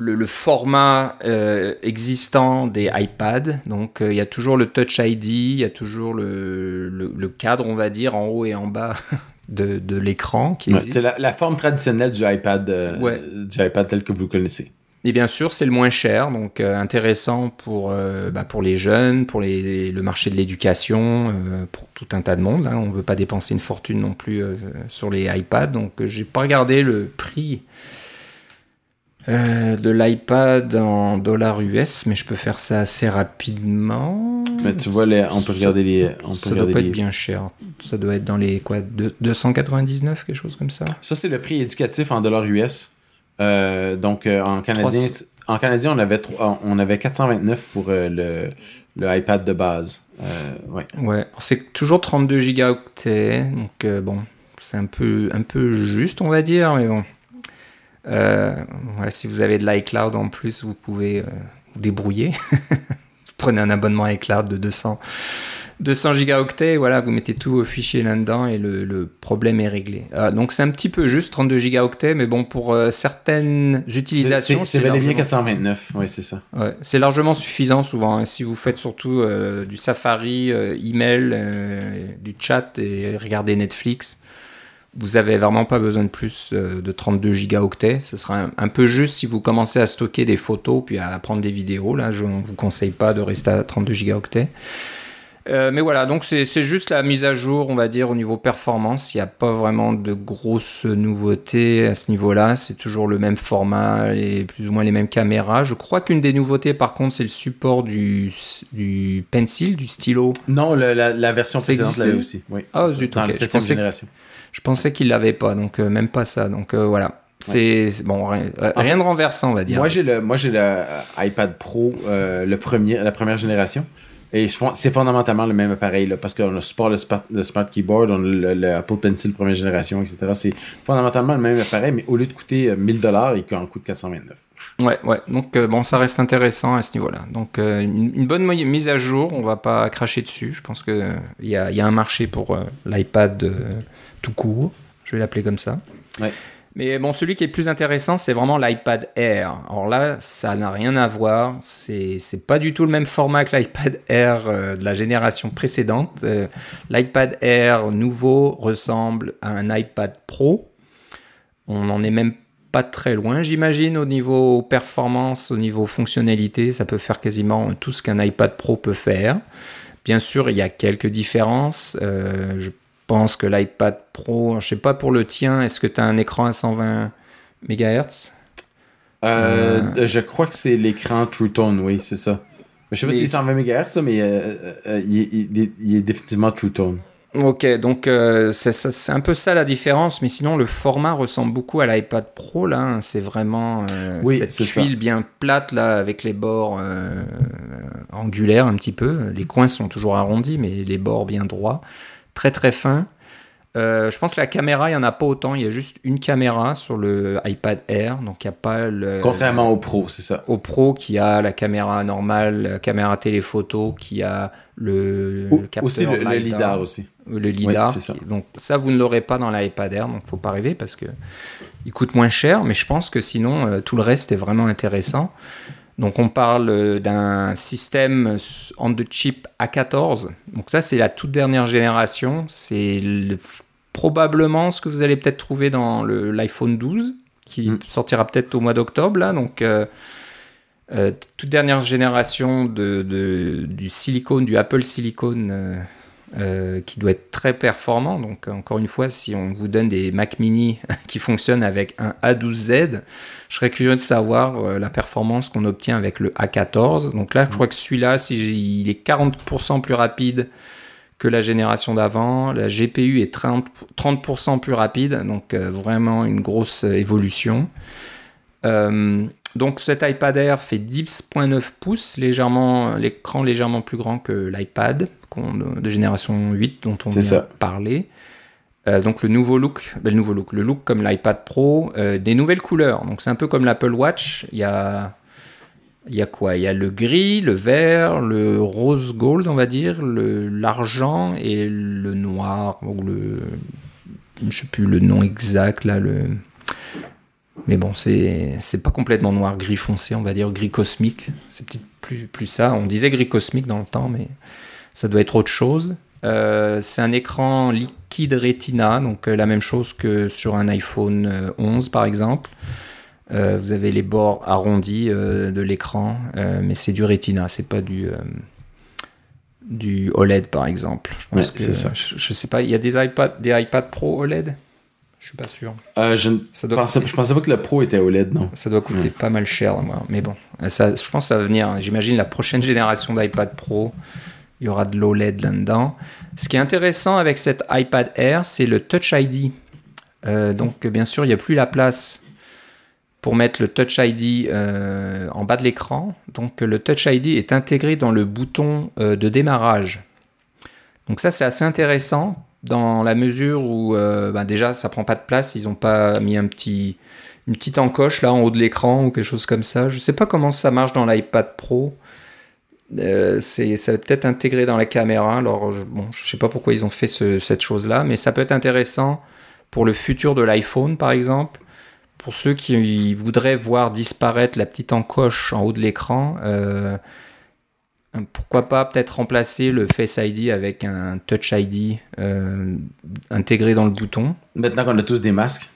le- le format euh, existant des iPads. Donc euh, il y a toujours le Touch ID, il y a toujours le, le, le cadre, on va dire, en haut et en bas de, de l'écran qui Ouais, existe. c'est la, la forme traditionnelle du iPad, euh, Ouais. du iPad tel que vous le connaissez. Et bien sûr, c'est le moins cher, donc euh, intéressant pour, euh, bah, pour les jeunes, pour les, le marché de l'éducation, euh, pour tout un tas de monde. hein. On ne veut pas dépenser une fortune non plus sur les iPads, donc j'ai pas regardé le prix euh, de l'iPad en dollars US, mais je peux faire ça assez rapidement. Mais tu vois, les- on peut regarder les. On peut Ça doit pas les- être bien cher. Ça doit être dans les quoi, deux- 299, quelque chose comme ça. Ça, c'est le prix éducatif en dollars US. Euh, donc, euh, en canadien, en canadien, on avait, tro- on avait 429 pour le, le iPad de base. Ouais. Ouais, c'est toujours 32 gigaoctets, donc bon, c'est un peu, un peu juste, on va dire, mais bon. Euh, si vous avez de l'iCloud en plus, vous pouvez euh, vous débrouiller. vous prenez un abonnement iCloud de 200, 200 gigaoctets, et voilà, vous mettez tous vos fichiers là-dedans et le, le problème est réglé. Euh, donc c'est un petit peu juste, 32 gigaoctets, mais bon, pour euh, certaines utilisations, c'est et bien largement- 429. Oui, c'est ça. Ouais, c'est largement suffisant souvent. hein. Si vous faites surtout euh, du Safari, email, du chat et regardez Netflix, vous avez vraiment pas besoin de plus euh, de 32 gigaoctets. Ce sera un, un peu juste si vous commencez à stocker des photos puis à prendre des vidéos. Là, je ne vous conseille pas de rester à 32 gigaoctets. Euh, mais voilà, donc c'est juste la mise à jour, on va dire, au niveau performance. Il n'y a pas vraiment de grosses nouveautés à ce niveau-là. C'est toujours le même format et plus ou moins les mêmes caméras. Je crois qu'une des nouveautés, par contre, c'est le support du, du pencil, du stylo. Non, la, la version précédente l'avait aussi. Oui, Ah, zut, Dans ok. la Je 7 pensais que- génération. Je pensais qu'il l'avait pas, donc euh, même pas ça. Donc euh, voilà. C'est bon, rien, rien de renversant, on va dire. Moi, j'ai le, moi, j'ai le euh, iPad Pro, le premier, la première génération. Et c'est fondamentalement le même appareil, là, parce qu'on a support le smart, le smart keyboard, on a le, le Apple Pencil première génération, etc. C'est fondamentalement le même appareil, mais au lieu de coûter euh, 1000 dollars, il en coûte 429. Ouais, ouais. Donc euh, bon, ça reste intéressant à ce niveau-là. Donc euh, une, une bonne mise à jour, on va pas cracher dessus. Je pense que il y a, y a un marché pour euh, l'iPad euh, tout court. Je vais l'appeler comme ça. Ouais. Mais bon, celui qui est plus intéressant, c'est vraiment l'iPad Air. Alors là, ça n'a rien à voir. C'est pas du tout le même format que l'iPad Air euh, de la génération précédente. Euh, L'iPad Air nouveau ressemble à un iPad Pro. On n'en est même pas très loin, j'imagine, au niveau performance, au niveau fonctionnalité. Ça peut faire quasiment tout ce qu'un iPad Pro peut faire. Bien sûr, il y a quelques différences. Euh, pense que l'iPad Pro, je sais pas pour le tien, est-ce que tu as un écran à 120 MHz Euh, Je crois que c'est l'écran True Tone, oui, c'est ça. Je sais pas si c'est 120 MHz, mais euh, euh, il, est- il est- il est définitivement True Tone. Ok, donc euh, c'est un peu ça la différence, mais sinon le format ressemble beaucoup à l'iPad Pro là. hein. C'est vraiment euh, Oui, cette ça. tuile bien plate là avec les bords euh, angulaires un petit peu. Les coins sont toujours arrondis, mais les bords bien droits, très très fins. Euh, je pense que la caméra, il n'y en a pas autant. Il y a juste une caméra sur le iPad Air. Donc, il n'y a pas le. Contrairement au Pro, c'est ça. Au Pro, qui a la caméra normale, la caméra téléphoto, qui a le, Ou, le aussi le, LIDAR aussi. Le LIDAR. Oui, ça. donc, ça, vous ne l'aurez pas dans l'iPad Air. Donc, faut pas rêver parce que il coûte moins cher. Mais je pense que sinon, euh, tout le reste est vraiment intéressant. Donc on parle d'un système on the chip A14. Donc ça c'est la toute dernière génération. C'est probablement ce que vous allez peut-être trouver dans l'iPhone 12 qui mm. sortira peut-être au mois d'octobre là. Donc euh, euh, toute dernière génération de, de, du silicone, du Apple Silicone. Euh, qui doit être très performant. Donc, encore une fois, si on vous donne des Mac mini qui fonctionnent avec un A12Z, je serais curieux de savoir euh, la performance qu'on obtient avec le A14. Donc là, je crois que celui-là, si il est 40% plus rapide que la génération d'avant. La GPU est 30%, 30 plus rapide, donc euh, vraiment une grosse évolution. Euh, donc cet iPad Air fait 10.9 pouces, légèrement, l'écran légèrement plus grand que l'iPad de génération 8 dont on vient parler. Euh, donc le nouveau look, ben, le nouveau look, le look comme l'iPad Pro, euh, des nouvelles couleurs. Donc c'est un peu comme l'Apple Watch. Il y a, il y a quoi? Il y a le gris, le vert, le rose gold, on va dire, le l'argent et le noir ou le, je sais plus le nom exact là le. Mais bon, c'est c'est pas complètement noir, gris foncé, on va dire gris cosmique. C'est peut-être plus plus ça. On disait gris cosmique dans le temps, mais ça doit être autre chose. Euh, c'est un écran liquide Retina, donc euh, la même chose que sur un iPhone 11 euh, par exemple. vous avez les bords arrondis de l'écran, mais c'est du Retina, c'est pas du du OLED par exemple. Je pense que ça. Je, sais pas, il y a des iPad des iPad Pro OLED. Je suis pas sûr. je ne pensais, je pensais pas que le Pro était OLED, non. Ça doit coûter pas mal cher, moi. Mais bon, ça, je pense que ça va venir. J'imagine la prochaine génération d'iPad Pro il y aura de l'OLED là-dedans. Ce qui est intéressant avec cette iPad Air, c'est le Touch ID. Euh, donc, bien sûr, il n'y a plus la place pour mettre le Touch ID euh, en bas de l'écran. Donc, le Touch ID est intégré dans le bouton euh, de démarrage. Donc, ça, c'est assez intéressant dans la mesure où, ben déjà, ça prend pas de place. Ils n'ont pas mis une petite encoche là en haut de l'écran ou quelque chose comme ça. Je sais pas comment ça marche dans l'iPad Pro. Euh, c'est ça peut être intégré dans la caméra. Alors, je, bon, je sais pas pourquoi ils ont fait cette chose-là, mais ça peut être intéressant pour le futur de l'iPhone, par exemple. Pour ceux qui voudraient voir disparaître la petite encoche en haut de l'écran, euh, pourquoi pas peut-être remplacer le Face ID avec un Touch ID euh, intégré dans le bouton. Maintenant qu'on a tous des masques.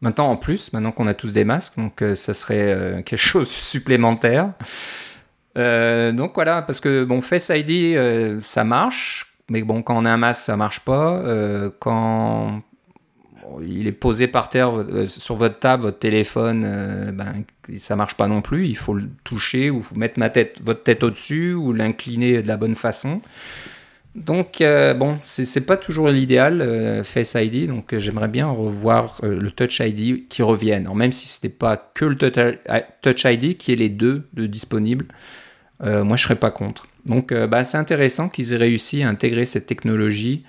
Maintenant en plus, maintenant qu'on a tous des masques, donc ça serait quelque chose de supplémentaire. Euh, donc voilà, parce que bon, Face ID, euh, ça marche, mais bon, quand on a un masque, ça marche pas. Euh, quand il est posé par terre sur votre table, votre téléphone, ben, ça marche pas non plus. Il faut le toucher ou mettre ma tête, votre tête au-dessus ou l'incliner de la bonne façon. Donc bon, c'est pas toujours l'idéal Face ID, donc j'aimerais bien revoir le Touch ID qui revienne. même si ce n'est pas que le Touch ID qui est les deux de disponibles. Euh, moi je serais pas contre. Donc euh, bah, c'est intéressant qu'ils aient réussi à intégrer cette technologie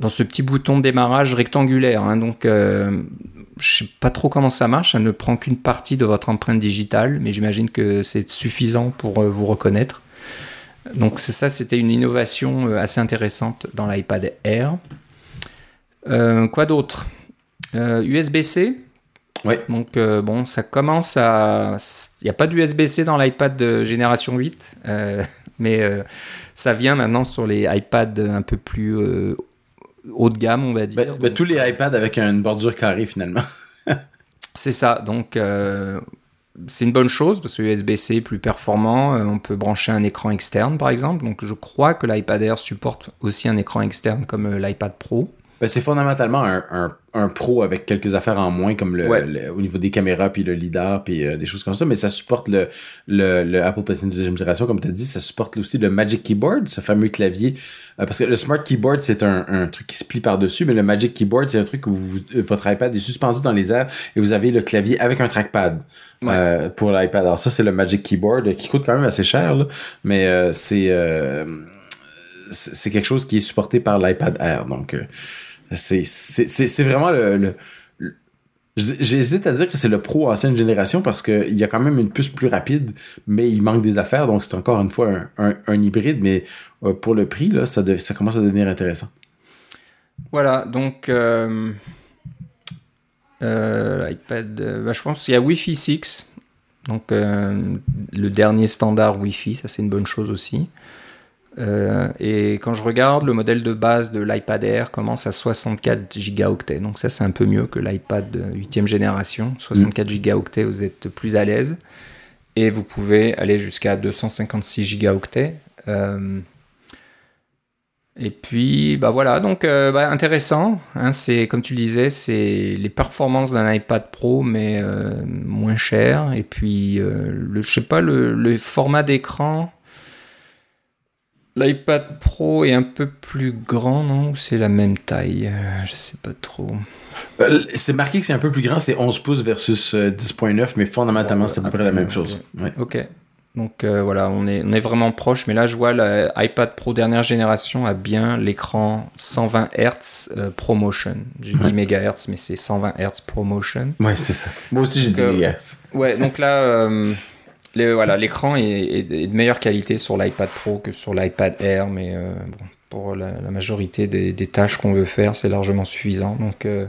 dans ce petit bouton de démarrage rectangulaire. Hein. Donc euh, je sais pas trop comment ça marche, ça ne prend qu'une partie de votre empreinte digitale, mais j'imagine que c'est suffisant pour vous reconnaître. Donc ça, c'était une innovation assez intéressante dans l'iPad Air. quoi d'autre? USB-C, Ouais. Donc, euh, bon, ça commence à. Il n'y a pas d'USB-C dans l'iPad de génération 8, euh, mais euh, ça vient maintenant sur les iPads un peu plus haut de gamme, on va dire. Ben, ben, tous les iPads avec une bordure carrée, finalement. c'est ça. Donc, c'est une bonne chose parce que USB-C est plus performant. on peut brancher un écran externe, par exemple. Donc, je crois que l'iPad Air supporte aussi un écran externe comme l'iPad Pro. Ben, c'est fondamentalement un, un, pro avec quelques affaires en moins, comme le, au niveau des caméras, puis le LIDAR, puis euh, des choses comme ça, mais ça supporte le, le, le Apple Pencil de deuxième génération, comme tu as dit, ça supporte aussi le Magic Keyboard, ce fameux clavier, euh, parce que le Smart Keyboard, c'est un, un truc qui se plie par-dessus, mais le Magic Keyboard, c'est un truc où euh, votre iPad est suspendu dans les airs et vous avez le clavier avec un trackpad pour l'iPad. Alors ça, c'est le Magic Keyboard, qui coûte quand même assez cher, là, mais c'est... c'est quelque chose qui est supporté par l'iPad Air, donc C'est vraiment le, J'hésite à dire que c'est le pro ancienne génération parce qu'il y a quand même une puce plus rapide, mais il manque des affaires, donc c'est encore une fois un, un, hybride, mais euh, pour le prix, là, ça, ça commence à devenir intéressant. Voilà, donc euh, euh, l'iPad, bah, je pense qu'il y a Wi-Fi 6, donc le dernier standard Wi-Fi, ça c'est une bonne chose aussi. Euh, et quand je regarde, le modèle de base de l'iPad Air commence à 64 gigaoctets. Donc ça, c'est un peu mieux que l'iPad 8e génération. 64 mm. gigaoctets, vous êtes plus à l'aise. Et vous pouvez aller jusqu'à 256 gigaoctets. Euh, et puis, bah voilà, donc euh, bah, intéressant. Hein, c'est comme tu le disais, c'est les performances d'un iPad Pro, mais moins cher. Et puis, le, je sais pas, le format d'écran L'iPad Pro est un peu plus grand, non? Ou c'est la même taille? Euh, Je sais pas trop. Euh, c'est marqué que c'est un peu plus grand, c'est 11 pouces versus 10.9, euh, mais fondamentalement, c'est à peu près la même chose. Ok. Donc voilà, on est, on est vraiment proche, mais là je vois l'iPad Pro dernière génération a bien l'écran 120 Hz ProMotion. J'ai dit MHz, mais c'est 120 Hz ProMotion. Ouais, c'est ça. Moi aussi j'ai dit MHz. Ouais, donc là voilà, l'écran est, de meilleure qualité sur l'iPad Pro que sur l'iPad Air, mais euh, pour la, majorité des, tâches qu'on veut faire, c'est largement suffisant. Donc, euh,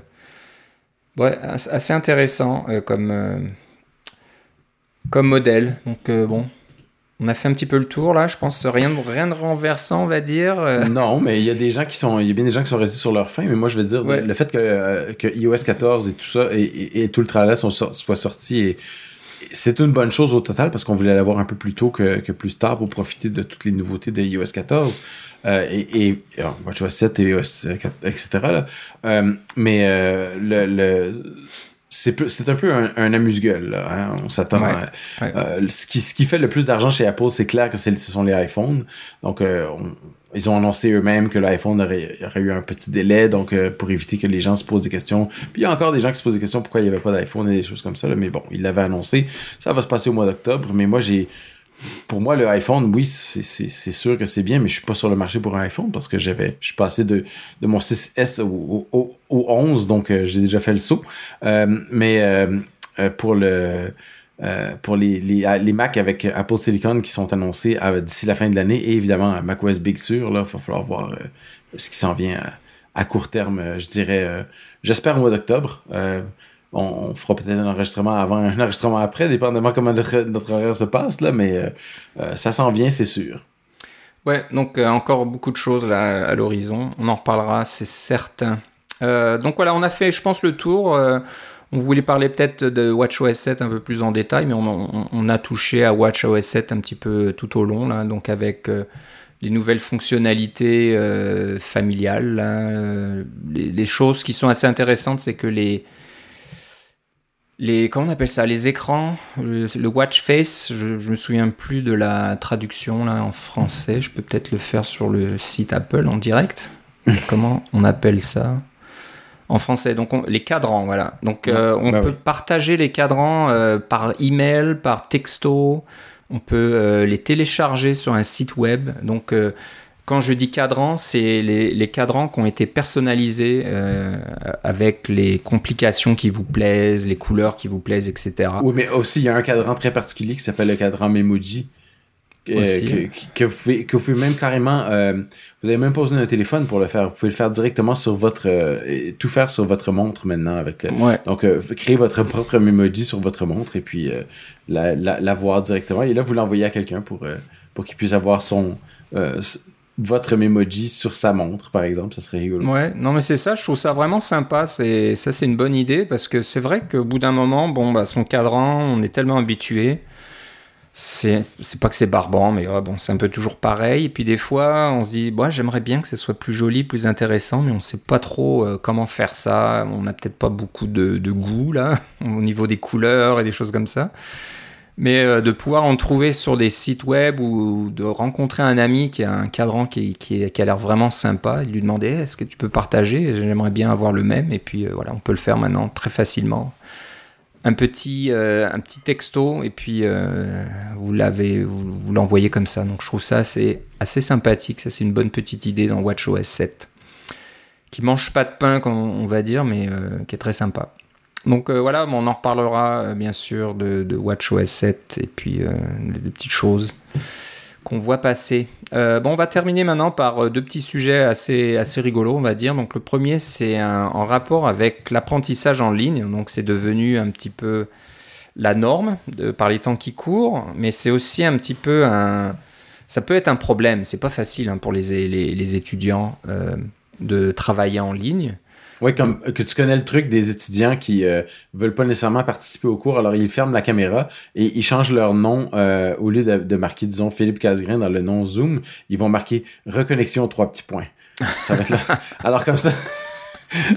ouais, assez intéressant euh, comme, comme modèle. Donc, bon, on a fait un petit peu le tour là. Je pense rien de, rien de renversant, on va dire. Non, mais il y a des gens qui sont, il y a bien des gens qui sont restés sur leur fin. Mais moi, je veux dire, le fait que, que iOS 14 et tout ça et, tout le tralala soit sorti et c'est une bonne chose au total parce qu'on voulait l'avoir un peu plus tôt que, plus tard pour profiter de toutes les nouveautés de iOS 14 euh, et, et WatchOS 7 et iOS 4, etc. Euh, mais euh, le, le c'est un peu un, amuse-gueule. Hein. On s'attend ce, qui, ce qui fait le plus d'argent chez Apple, c'est clair que ce sont les iPhones. Donc, on, ils ont annoncé eux-mêmes que l'iPhone aurait, eu un petit délai, donc euh, pour éviter que les gens se posent des questions. Puis il y a encore des gens qui se posent des questions pourquoi il n'y avait pas d'iPhone et des choses comme ça. mais bon, ils l'avaient annoncé. Ça va se passer au mois d'octobre. Mais moi, j'ai. Pour moi, le iPhone, oui, c'est sûr que c'est bien, mais je suis pas sur le marché pour un iPhone parce que j'avais, je suis passé de, de mon 6S au, au, 11, donc euh, j'ai déjà fait le saut. Euh, mais pour le euh, pour les, les, euh, les, Mac avec Apple Silicon qui sont annoncés euh, d'ici la fin de l'année et évidemment macOS Big Sur, il va falloir voir ce qui s'en vient à, court terme, je dirais, j'espère au mois d'octobre. On, fera peut-être un enregistrement avant, un enregistrement après, dépendamment comment notre, notre horaire se passe, là, mais ça s'en vient, c'est sûr. Ouais, donc encore beaucoup de choses là à l'horizon. On en reparlera, c'est certain. donc voilà, on a fait, je pense, le tour. On voulait parler peut-être de WatchOS 7 un peu plus en détail, mais on, a touché à WatchOS 7 un petit peu tout au long, là, donc avec euh, les nouvelles fonctionnalités euh, familiales. Euh, les, choses qui sont assez intéressantes, c'est que les, les comment on appelle ça les écrans le, watch face je, je me souviens plus de la traduction là en français je peux peut-être le faire sur le site Apple en direct comment on appelle ça? En français. Donc les cadrans, voilà. Donc euh, on bah peut partager les cadrans euh, par email, par texto. On peut euh, les télécharger sur un site web. Donc quand je dis cadran, c'est les, cadrans qui ont été personnalisés avec les complications qui vous plaisent, les couleurs qui vous plaisent, etc. Oui, mais aussi il y a un cadran très particulier qui s'appelle le cadran Memoji euh, que, vous pouvez, que vous pouvez même carrément, euh, vous n'avez même pas besoin d'un téléphone pour le faire. Vous pouvez le faire directement sur votre, euh, tout faire sur votre montre maintenant avec. Donc, créer votre propre memoji sur votre montre et puis la, la, voir directement. Et là, vous l'envoyez à quelqu'un pour, pour qu'il puisse avoir son, votre memoji sur sa montre, par exemple. Ça serait rigolo. Ouais, non, mais c'est ça. Je trouve ça vraiment sympa. C'est ça, c'est une bonne idée parce que c'est vrai qu'au bout d'un moment, bon, bah, son cadran, on est tellement habitué c'est pas que c'est barbant, mais bon, c'est un peu toujours pareil. Et puis des fois, on se dit, bon, j'aimerais bien que ce soit plus joli, plus intéressant, mais on sait pas trop euh, comment faire ça. On n'a peut-être pas beaucoup de, goût là, au niveau des couleurs et des choses comme ça. Mais euh, de pouvoir en trouver sur des sites web ou de rencontrer un ami qui a un cadran qui, qui, a l'air vraiment sympa et lui demander est-ce que tu peux partager? J'aimerais bien avoir le même. Et puis euh, voilà, on peut le faire maintenant très facilement un petit, euh, un petit texto et puis euh, vous l'avez, vous, l'envoyez comme ça. Donc je trouve ça assez sympathique. Ça c'est une bonne petite idée dans WatchOS 7. qui mange pas de pain, on va dire, mais qui est très sympa. Donc voilà, on en reparlera bien sûr de, de WatchOS 7 et puis des petites choses qu'on voit passer. Euh, bon, on va terminer maintenant par euh, deux petits sujets assez, assez rigolos, on va dire. Donc, le premier, c'est en rapport avec l'apprentissage en ligne. Donc, c'est devenu un petit peu la norme par les temps qui courent, mais c'est aussi un petit peu un. Ça peut être un problème. C'est pas facile hein, pour les, les, étudiants euh, de travailler en ligne. Oui, comme que tu connais le truc des étudiants qui euh, veulent pas nécessairement participer au cours, alors ils ferment la caméra et ils changent leur nom euh, au lieu de, marquer, disons, Philippe Casgrain dans le nom Zoom, ils vont marquer reconnexion trois petits points. Ça va être là. alors comme ça.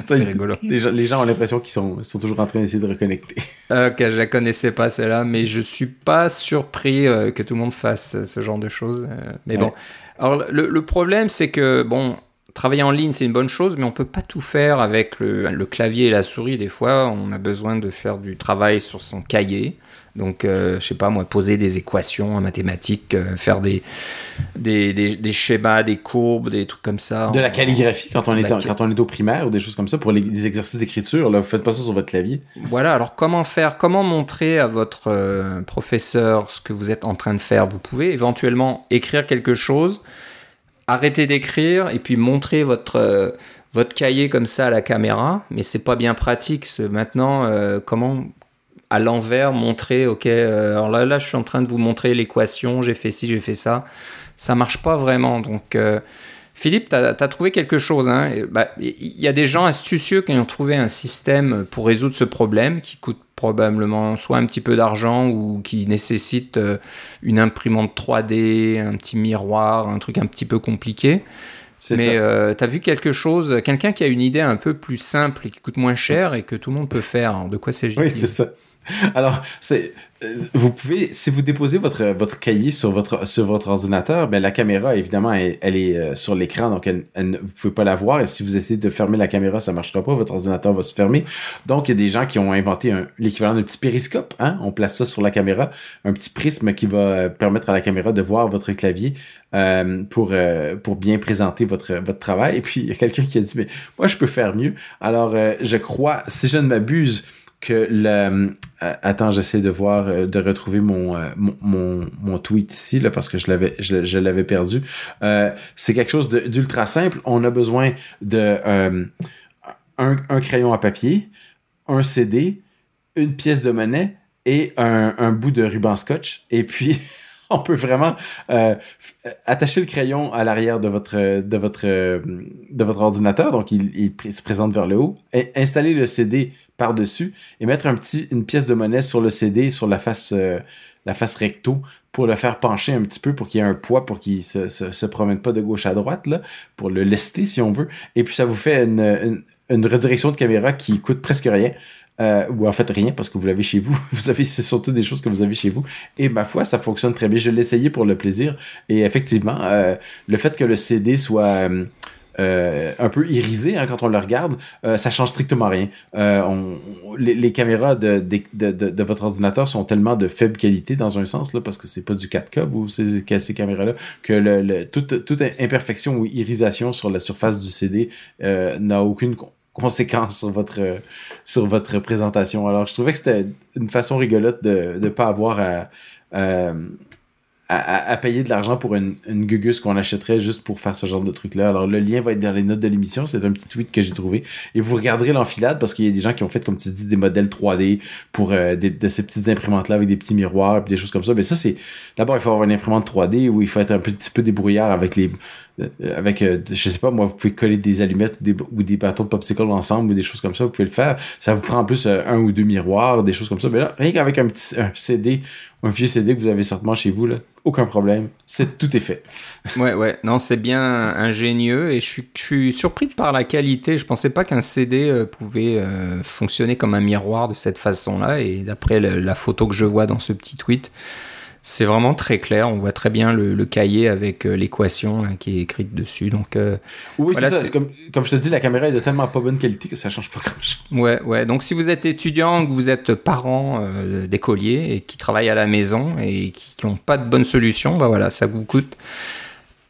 C'est rigolo. Les gens, ont l'impression qu'ils sont, sont toujours en train d'essayer de reconnecter. Ok, je la connaissais pas celle-là, mais je suis pas surpris euh, que tout le monde fasse ce genre de choses. mais bon, alors le, le problème c'est que bon, travailler en ligne, c'est une bonne chose, mais on peut pas tout faire avec le, clavier et la souris. Des fois, on a besoin de faire du travail sur son cahier. Donc, euh, je sais pas, moi, poser des équations en mathématiques, euh, faire des des, des, schémas, des courbes, des trucs comme ça. De la calligraphie quand on, est, quand on est au primaire ou des choses comme ça pour les, exercices d'écriture. Là, vous faites pas ça sur votre clavier. Voilà, alors comment faire? Comment montrer à votre euh, professeur ce que vous êtes en train de faire? Vous pouvez éventuellement écrire quelque chose arrêter d'écrire et puis montrer votre, euh, votre cahier comme ça à la caméra, mais c'est pas bien pratique. Maintenant, euh, comment à l'envers montrer, ok, euh, alors là, là, je suis en train de vous montrer l'équation, j'ai fait ci, j'ai fait ça. Ça marche pas vraiment. Donc, Philippe, tu as, trouvé quelque chose. Hein. Bah, il hein y a des gens astucieux qui ont trouvé un système pour résoudre ce problème qui coûte probablement soit un petit peu d'argent ou qui nécessite euh, une imprimante 3D, un petit miroir, un truc un petit peu compliqué. Mais euh, tu as vu quelque chose, quelqu'un qui a une idée un peu plus simple et qui coûte moins cher et que tout le monde peut faire. De quoi s'agit-il? Oui, c'est ça. Alors, c'est vous pouvez, si vous déposez votre, votre cahier sur votre, sur votre ordinateur, ben, la caméra, évidemment, elle, est euh, sur l'écran, donc elle, vous pouvez pas la voir. Et si vous essayez de fermer la caméra, ça marchera pas, votre ordinateur va se fermer. Donc, il y a des gens qui ont inventé l'équivalent d'un petit périscope. Hein? On place ça sur la caméra, un petit prisme qui va euh, permettre à la caméra de voir votre clavier pour, pour bien présenter votre, votre travail. Et puis, il y a quelqu'un qui a dit, mais moi, je peux faire mieux. Alors, je crois, si je ne m'abuse, le euh, attends j'essaie de voir euh, de retrouver euh, mon, mon, mon, tweet ici là parce que je l'avais je, l'avais perdu. C'est quelque chose d'ultra simple. On a besoin de un, crayon à papier un CD une pièce de monnaie et un, un bout de ruban scotch. Et puis on peut vraiment attacher le crayon à l'arrière de votre de votre de votre ordinateur. Donc il, il se présente vers le haut. Et installer le CD par-dessus et mettre une pièce de monnaie sur le CD, sur la face, euh, la face recto, pour le faire pencher un petit peu, pour qu'il y ait un poids, pour qu'il se, se, promène pas de gauche à droite, là, pour le lester si on veut. Et puis ça vous fait une, redirection de caméra qui coûte presque rien. Euh, ou en fait rien parce que vous l'avez chez vous. Vous avez, c'est surtout des choses que vous avez chez vous. Et ma foi, ça fonctionne très bien. Je l'ai essayé pour le plaisir. Et effectivement, euh, le fait que le CD soit un peu irisé hein, quand on le regarde, euh, ça change strictement rien. Euh, on, les, caméras de, de, de, de, votre ordinateur sont tellement de faible qualité dans un sens là, parce que c'est pas du 4K vous ces, ces caméras-là que le, le, toute, toute imperfection ou irisation sur la surface du CD n'a aucune conséquence sur votre sur votre présentation. Alors je trouvais que c'était une façon rigolote de ne pas avoir à, à, payer de l'argent pour une, une gugus qu'on achèterait juste pour faire ce genre de truc-là. Alors, le lien va être dans les notes de l'émission. C'est un petit tweet que j'ai trouvé. Et vous regarderez l'enfilade parce qu'il y a des gens qui ont fait, comme tu dis, des modèles 3D pour euh, de ces petites imprimantes-là avec des petits miroirs et des choses comme ça. Mais ça, c'est... D'abord, il faut avoir une imprimante 3D où il faut être un petit peu débrouillard avec les... Euh, avec, euh, je sais pas, moi, vous pouvez coller des allumettes ou des, bâtons de popsicle ensemble ou des choses comme ça. Vous pouvez le faire. Ça vous prend en plus un ou deux miroirs, des choses comme ça. Mais là, rien qu'avec un petit un CD un vieux CD que vous avez certainement chez vous, là, aucun problème. C'est tout est fait. ouais, ouais. Non, c'est bien ingénieux et je suis, je suis surpris par la qualité. Je pensais pas qu'un CD euh, pouvait euh, fonctionner comme un miroir de cette façon-là. Et d'après la photo que je vois dans ce petit tweet, c'est vraiment très clair. On voit très bien le, cahier avec euh, l'équation qui est écrite dessus. Donc, euh, oui, c'est ça. Comme, comme, je te dis, la caméra est de tellement pas bonne qualité que ça change pas grand-chose. Ouais, ouais. Donc, si vous êtes étudiant, que vous êtes parent euh, d'écoliers et qui travaillent à la maison et qui n'ont pas de bonne solution, bah voilà, ça vous coûte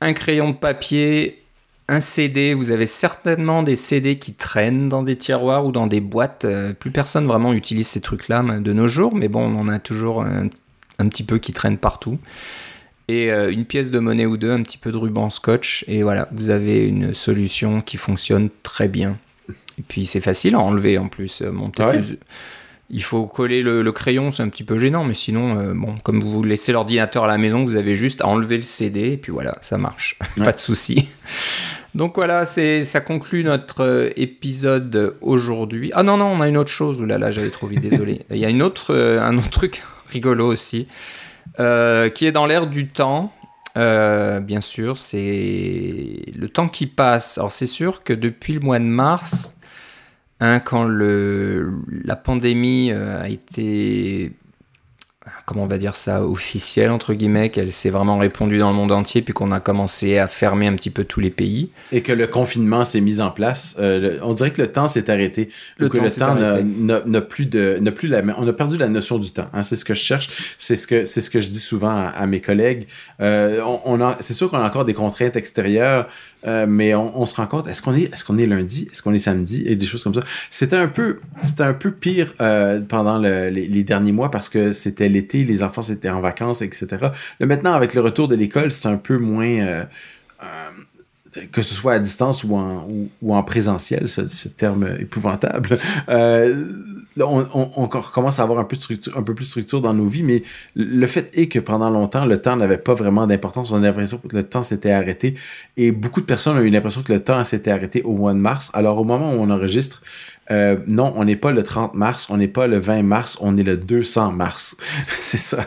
un crayon de papier, un CD, vous avez certainement des CD qui traînent dans des tiroirs ou dans des boîtes. Plus personne vraiment utilise ces trucs-là de nos jours, mais bon, on en a toujours un, petit peu qui traînent partout. Et euh, une pièce de monnaie ou deux, un petit peu de ruban scotch, et voilà, vous avez une solution qui fonctionne très bien. Et puis c'est facile à enlever en plus. Monter ah plus il faut coller le, crayon, c'est un petit peu gênant, mais sinon, euh, bon, comme vous laissez l'ordinateur à la maison, vous avez juste à enlever le CD, et puis voilà, ça marche. Pas de souci. Donc voilà, c'est ça conclut notre euh, épisode aujourd'hui. Ah non non, on a une autre chose. Ouh là là, j'allais trop vite, désolé. Il y a une autre, euh, un autre truc rigolo aussi, qui est dans l'air du temps. bien sûr, c'est le temps qui passe. Alors c'est sûr que depuis le mois de mars, Hein, quand la pandémie euh, a été comment on va dire ça, officielle, entre guillemets, qu'elle s'est vraiment répandue dans le monde entier, puis qu'on a commencé à fermer un petit peu tous les pays. Et que le confinement s'est mis en place. Euh, on dirait que le temps s'est arrêté. Le que temps le temps n'a plus de, n'a plus la, on a perdu la notion du temps. Hein, c'est ce que je cherche. C'est ce que, c'est ce que je dis souvent à, mes collègues. Euh, on, c'est sûr qu'on a encore des contraintes extérieures, euh, mais on, on, se rend compte, est-ce qu'on est, est-ce qu'on est lundi, est-ce qu'on est samedi, et des choses comme ça. C'était un peu, c'était un peu pire euh, pendant le, les, les, derniers mois parce que c'était l'été, les enfants étaient en vacances, etc. Là, maintenant, avec le retour de l'école, c'est un peu moins euh, que ce soit à distance ou en, présentiel, ce, terme épouvantable, euh, on, commence à avoir un peu, un peu plus de structure dans nos vies, mais le fait est que pendant longtemps, le temps n'avait pas vraiment d'importance. On avait l'impression que le temps s'était arrêté et beaucoup de personnes ont eu l'impression que le temps s'était arrêté au mois de mars. Alors au moment où on enregistre, euh, non, on n'est pas le 30 mars, on n'est pas le 20 mars, on est le 200 mars. C'est ça.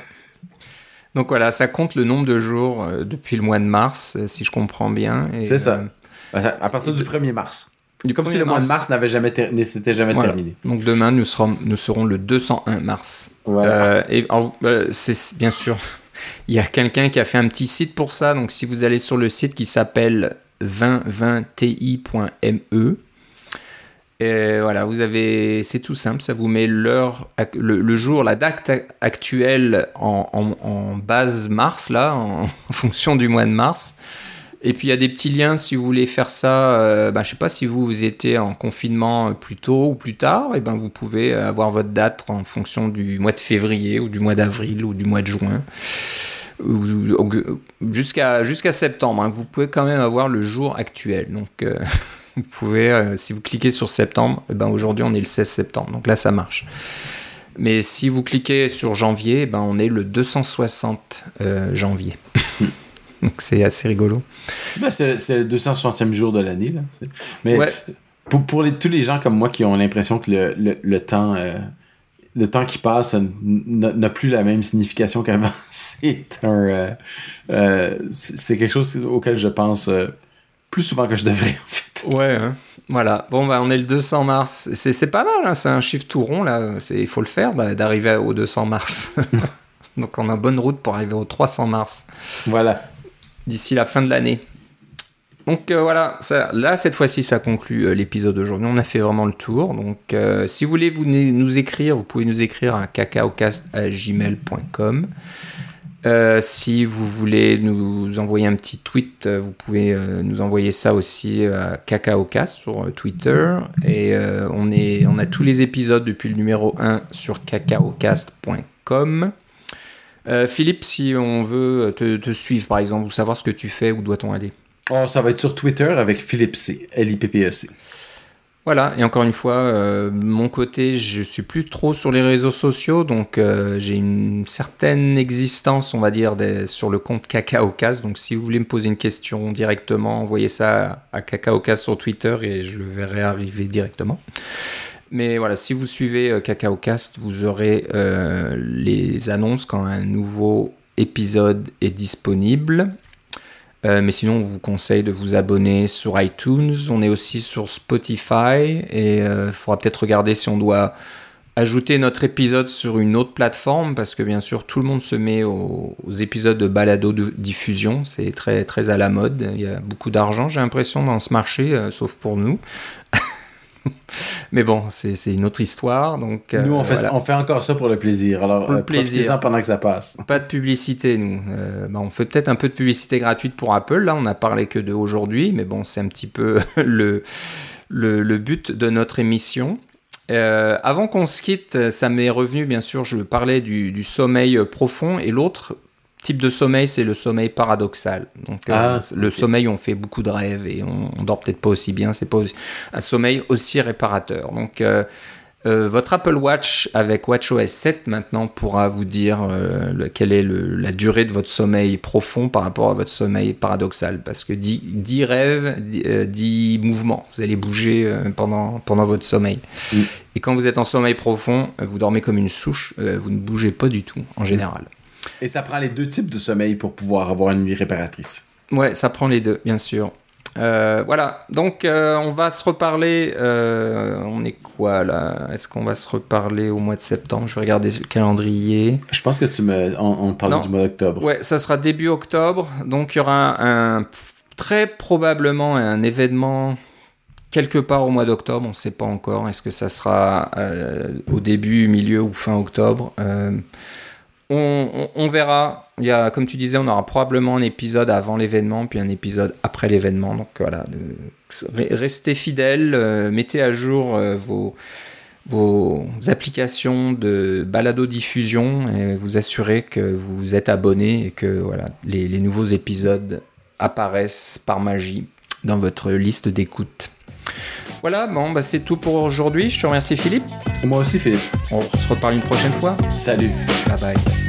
Donc voilà, ça compte le nombre de jours euh, depuis le mois de mars, euh, si je comprends bien. C'est ça. Euh, à partir du 1er mars. Du Comme si le mois de mars n'avait jamais s'était jamais terminé. Donc demain, nous serons, nous serons le 201 mars. Voilà. et c'est bien sûr, il y a quelqu'un qui a fait un petit site pour ça. Donc si vous allez sur le site qui s'appelle 2020ti.me, et voilà, vous avez, c'est tout simple, ça vous met l'heure, le, jour, la date actuelle en, base mars, là, en, fonction du mois de mars. Et puis il y a des petits liens si vous voulez faire ça. Euh, ben, je sais pas si vous, vous étiez en confinement plus tôt ou plus tard, et ben vous pouvez avoir votre date en fonction du mois de février ou du mois d'avril ou du mois de juin jusqu'à jusqu'à septembre. Hein. vous pouvez quand même avoir le jour actuel. Donc euh, vous pouvez, euh, si vous cliquez sur septembre, eh ben aujourd'hui on est le 16 septembre, donc là ça marche. Mais si vous cliquez sur janvier, eh ben on est le 260 euh, janvier. donc c'est assez rigolo. Ben c'est le 260e jour de l'année. Là. Mais pour, pour les, tous les gens comme moi qui ont l'impression que le, le, temps... Euh, le temps qui passe n'a plus la même signification qu'avant. C'est un, c'est quelque chose auquel je pense plus souvent que je devrais, en fait. Ouais, hein. voilà. Bon, bah, on est le 200 mars. C'est pas mal, hein. c'est un chiffre tout rond, là. Il faut le faire, d'arriver au 200 mars. Donc, on a bonne route pour arriver au 300 mars. Voilà. D'ici la fin de l'année. Donc euh, voilà, ça, là cette fois-ci ça conclut euh, l'épisode d'aujourd'hui. On a fait vraiment le tour. Donc euh, si vous voulez vous nous écrire, vous pouvez nous écrire à cacaocast.gmail.com. Euh, si vous voulez nous envoyer un petit tweet, euh, vous pouvez euh, nous envoyer ça aussi à KakaoCast sur Twitter. Et on, est, on a tous les épisodes depuis le numéro 1 sur kakaocast.com. Philippe, si on veut te, suivre par exemple ou savoir ce que tu fais, où doit-on aller? Oh, Ça va être sur Twitter avec Philippe C, L-I-P-P-E-C. Voilà, et encore une fois, euh, mon côté, je suis plus trop sur les réseaux sociaux, donc euh, j'ai une certaine existence, on va dire, sur le compte KakaoCast. Donc si vous voulez me poser une question directement, envoyez ça à, KakaoCast sur Twitter et je le verrai arriver directement. Mais voilà, si vous suivez euh, KakaoCast, vous aurez les annonces quand un nouveau épisode est disponible. Euh, mais sinon, on vous conseille de vous abonner sur iTunes. On est aussi sur Spotify et il euh, faudra peut-être regarder si on doit ajouter notre épisode sur une autre plateforme parce que bien sûr, tout le monde se met aux, épisodes de balado de diffusion. C'est très, très à la mode. Il y a beaucoup d'argent, j'ai l'impression, dans ce marché, euh, sauf pour nous. Mais bon, c'est une autre histoire. Donc, nous, on, fait, on fait encore ça pour le plaisir. Alors, pour le plaisir. pendant que ça passe. Pas de publicité, nous. Bah, on fait peut-être un peu de publicité gratuite pour Apple. Là, on n'a parlé que de aujourd'hui, mais bon, c'est un petit peu le, le, le, but de notre émission. Euh, avant qu'on se quitte, ça m'est revenu, bien sûr, je parlais du, sommeil profond et l'autre type de sommeil, c'est le sommeil paradoxal. Donc, euh, ah, le sommeil, on fait beaucoup de rêves et on, on dort peut-être pas aussi bien. C'est pas un sommeil aussi réparateur. Donc, euh, euh, votre Apple Watch avec WatchOS 7 maintenant pourra vous dire quelle est la durée de votre sommeil profond par rapport à votre sommeil paradoxal. Parce que 10, rêves, 10, euh, mouvements, vous allez bouger pendant, pendant votre sommeil. Mm. Et quand vous êtes en sommeil profond, vous dormez comme une souche, vous ne bougez pas du tout en général. Et ça prend les deux types de sommeil pour pouvoir avoir une nuit réparatrice. Ouais, ça prend les deux, bien sûr. Euh, voilà, donc euh, on va se reparler. Euh, on est quoi là? Est-ce qu'on va se reparler au mois de septembre? Je vais regarder le calendrier. Je pense que tu me. On, parle du mois d'octobre. Ouais, ça sera début octobre. Donc il y aura un, très probablement un événement quelque part au mois d'octobre. On ne sait pas encore. Est-ce que ça sera au début, milieu ou fin octobre? On, verra. Comme tu disais, on aura probablement un épisode avant l'événement, puis un épisode après l'événement. Donc voilà, restez fidèles, euh, mettez à jour euh, vos, applications de balado-diffusion et vous assurez que vous êtes abonné et que voilà, les nouveaux épisodes apparaissent par magie dans votre liste d'écoute. Voilà, bon, bah c'est tout pour aujourd'hui. Je te remercie Philippe. Moi aussi Philippe. On se reparle une prochaine fois. Salut. Bye bye.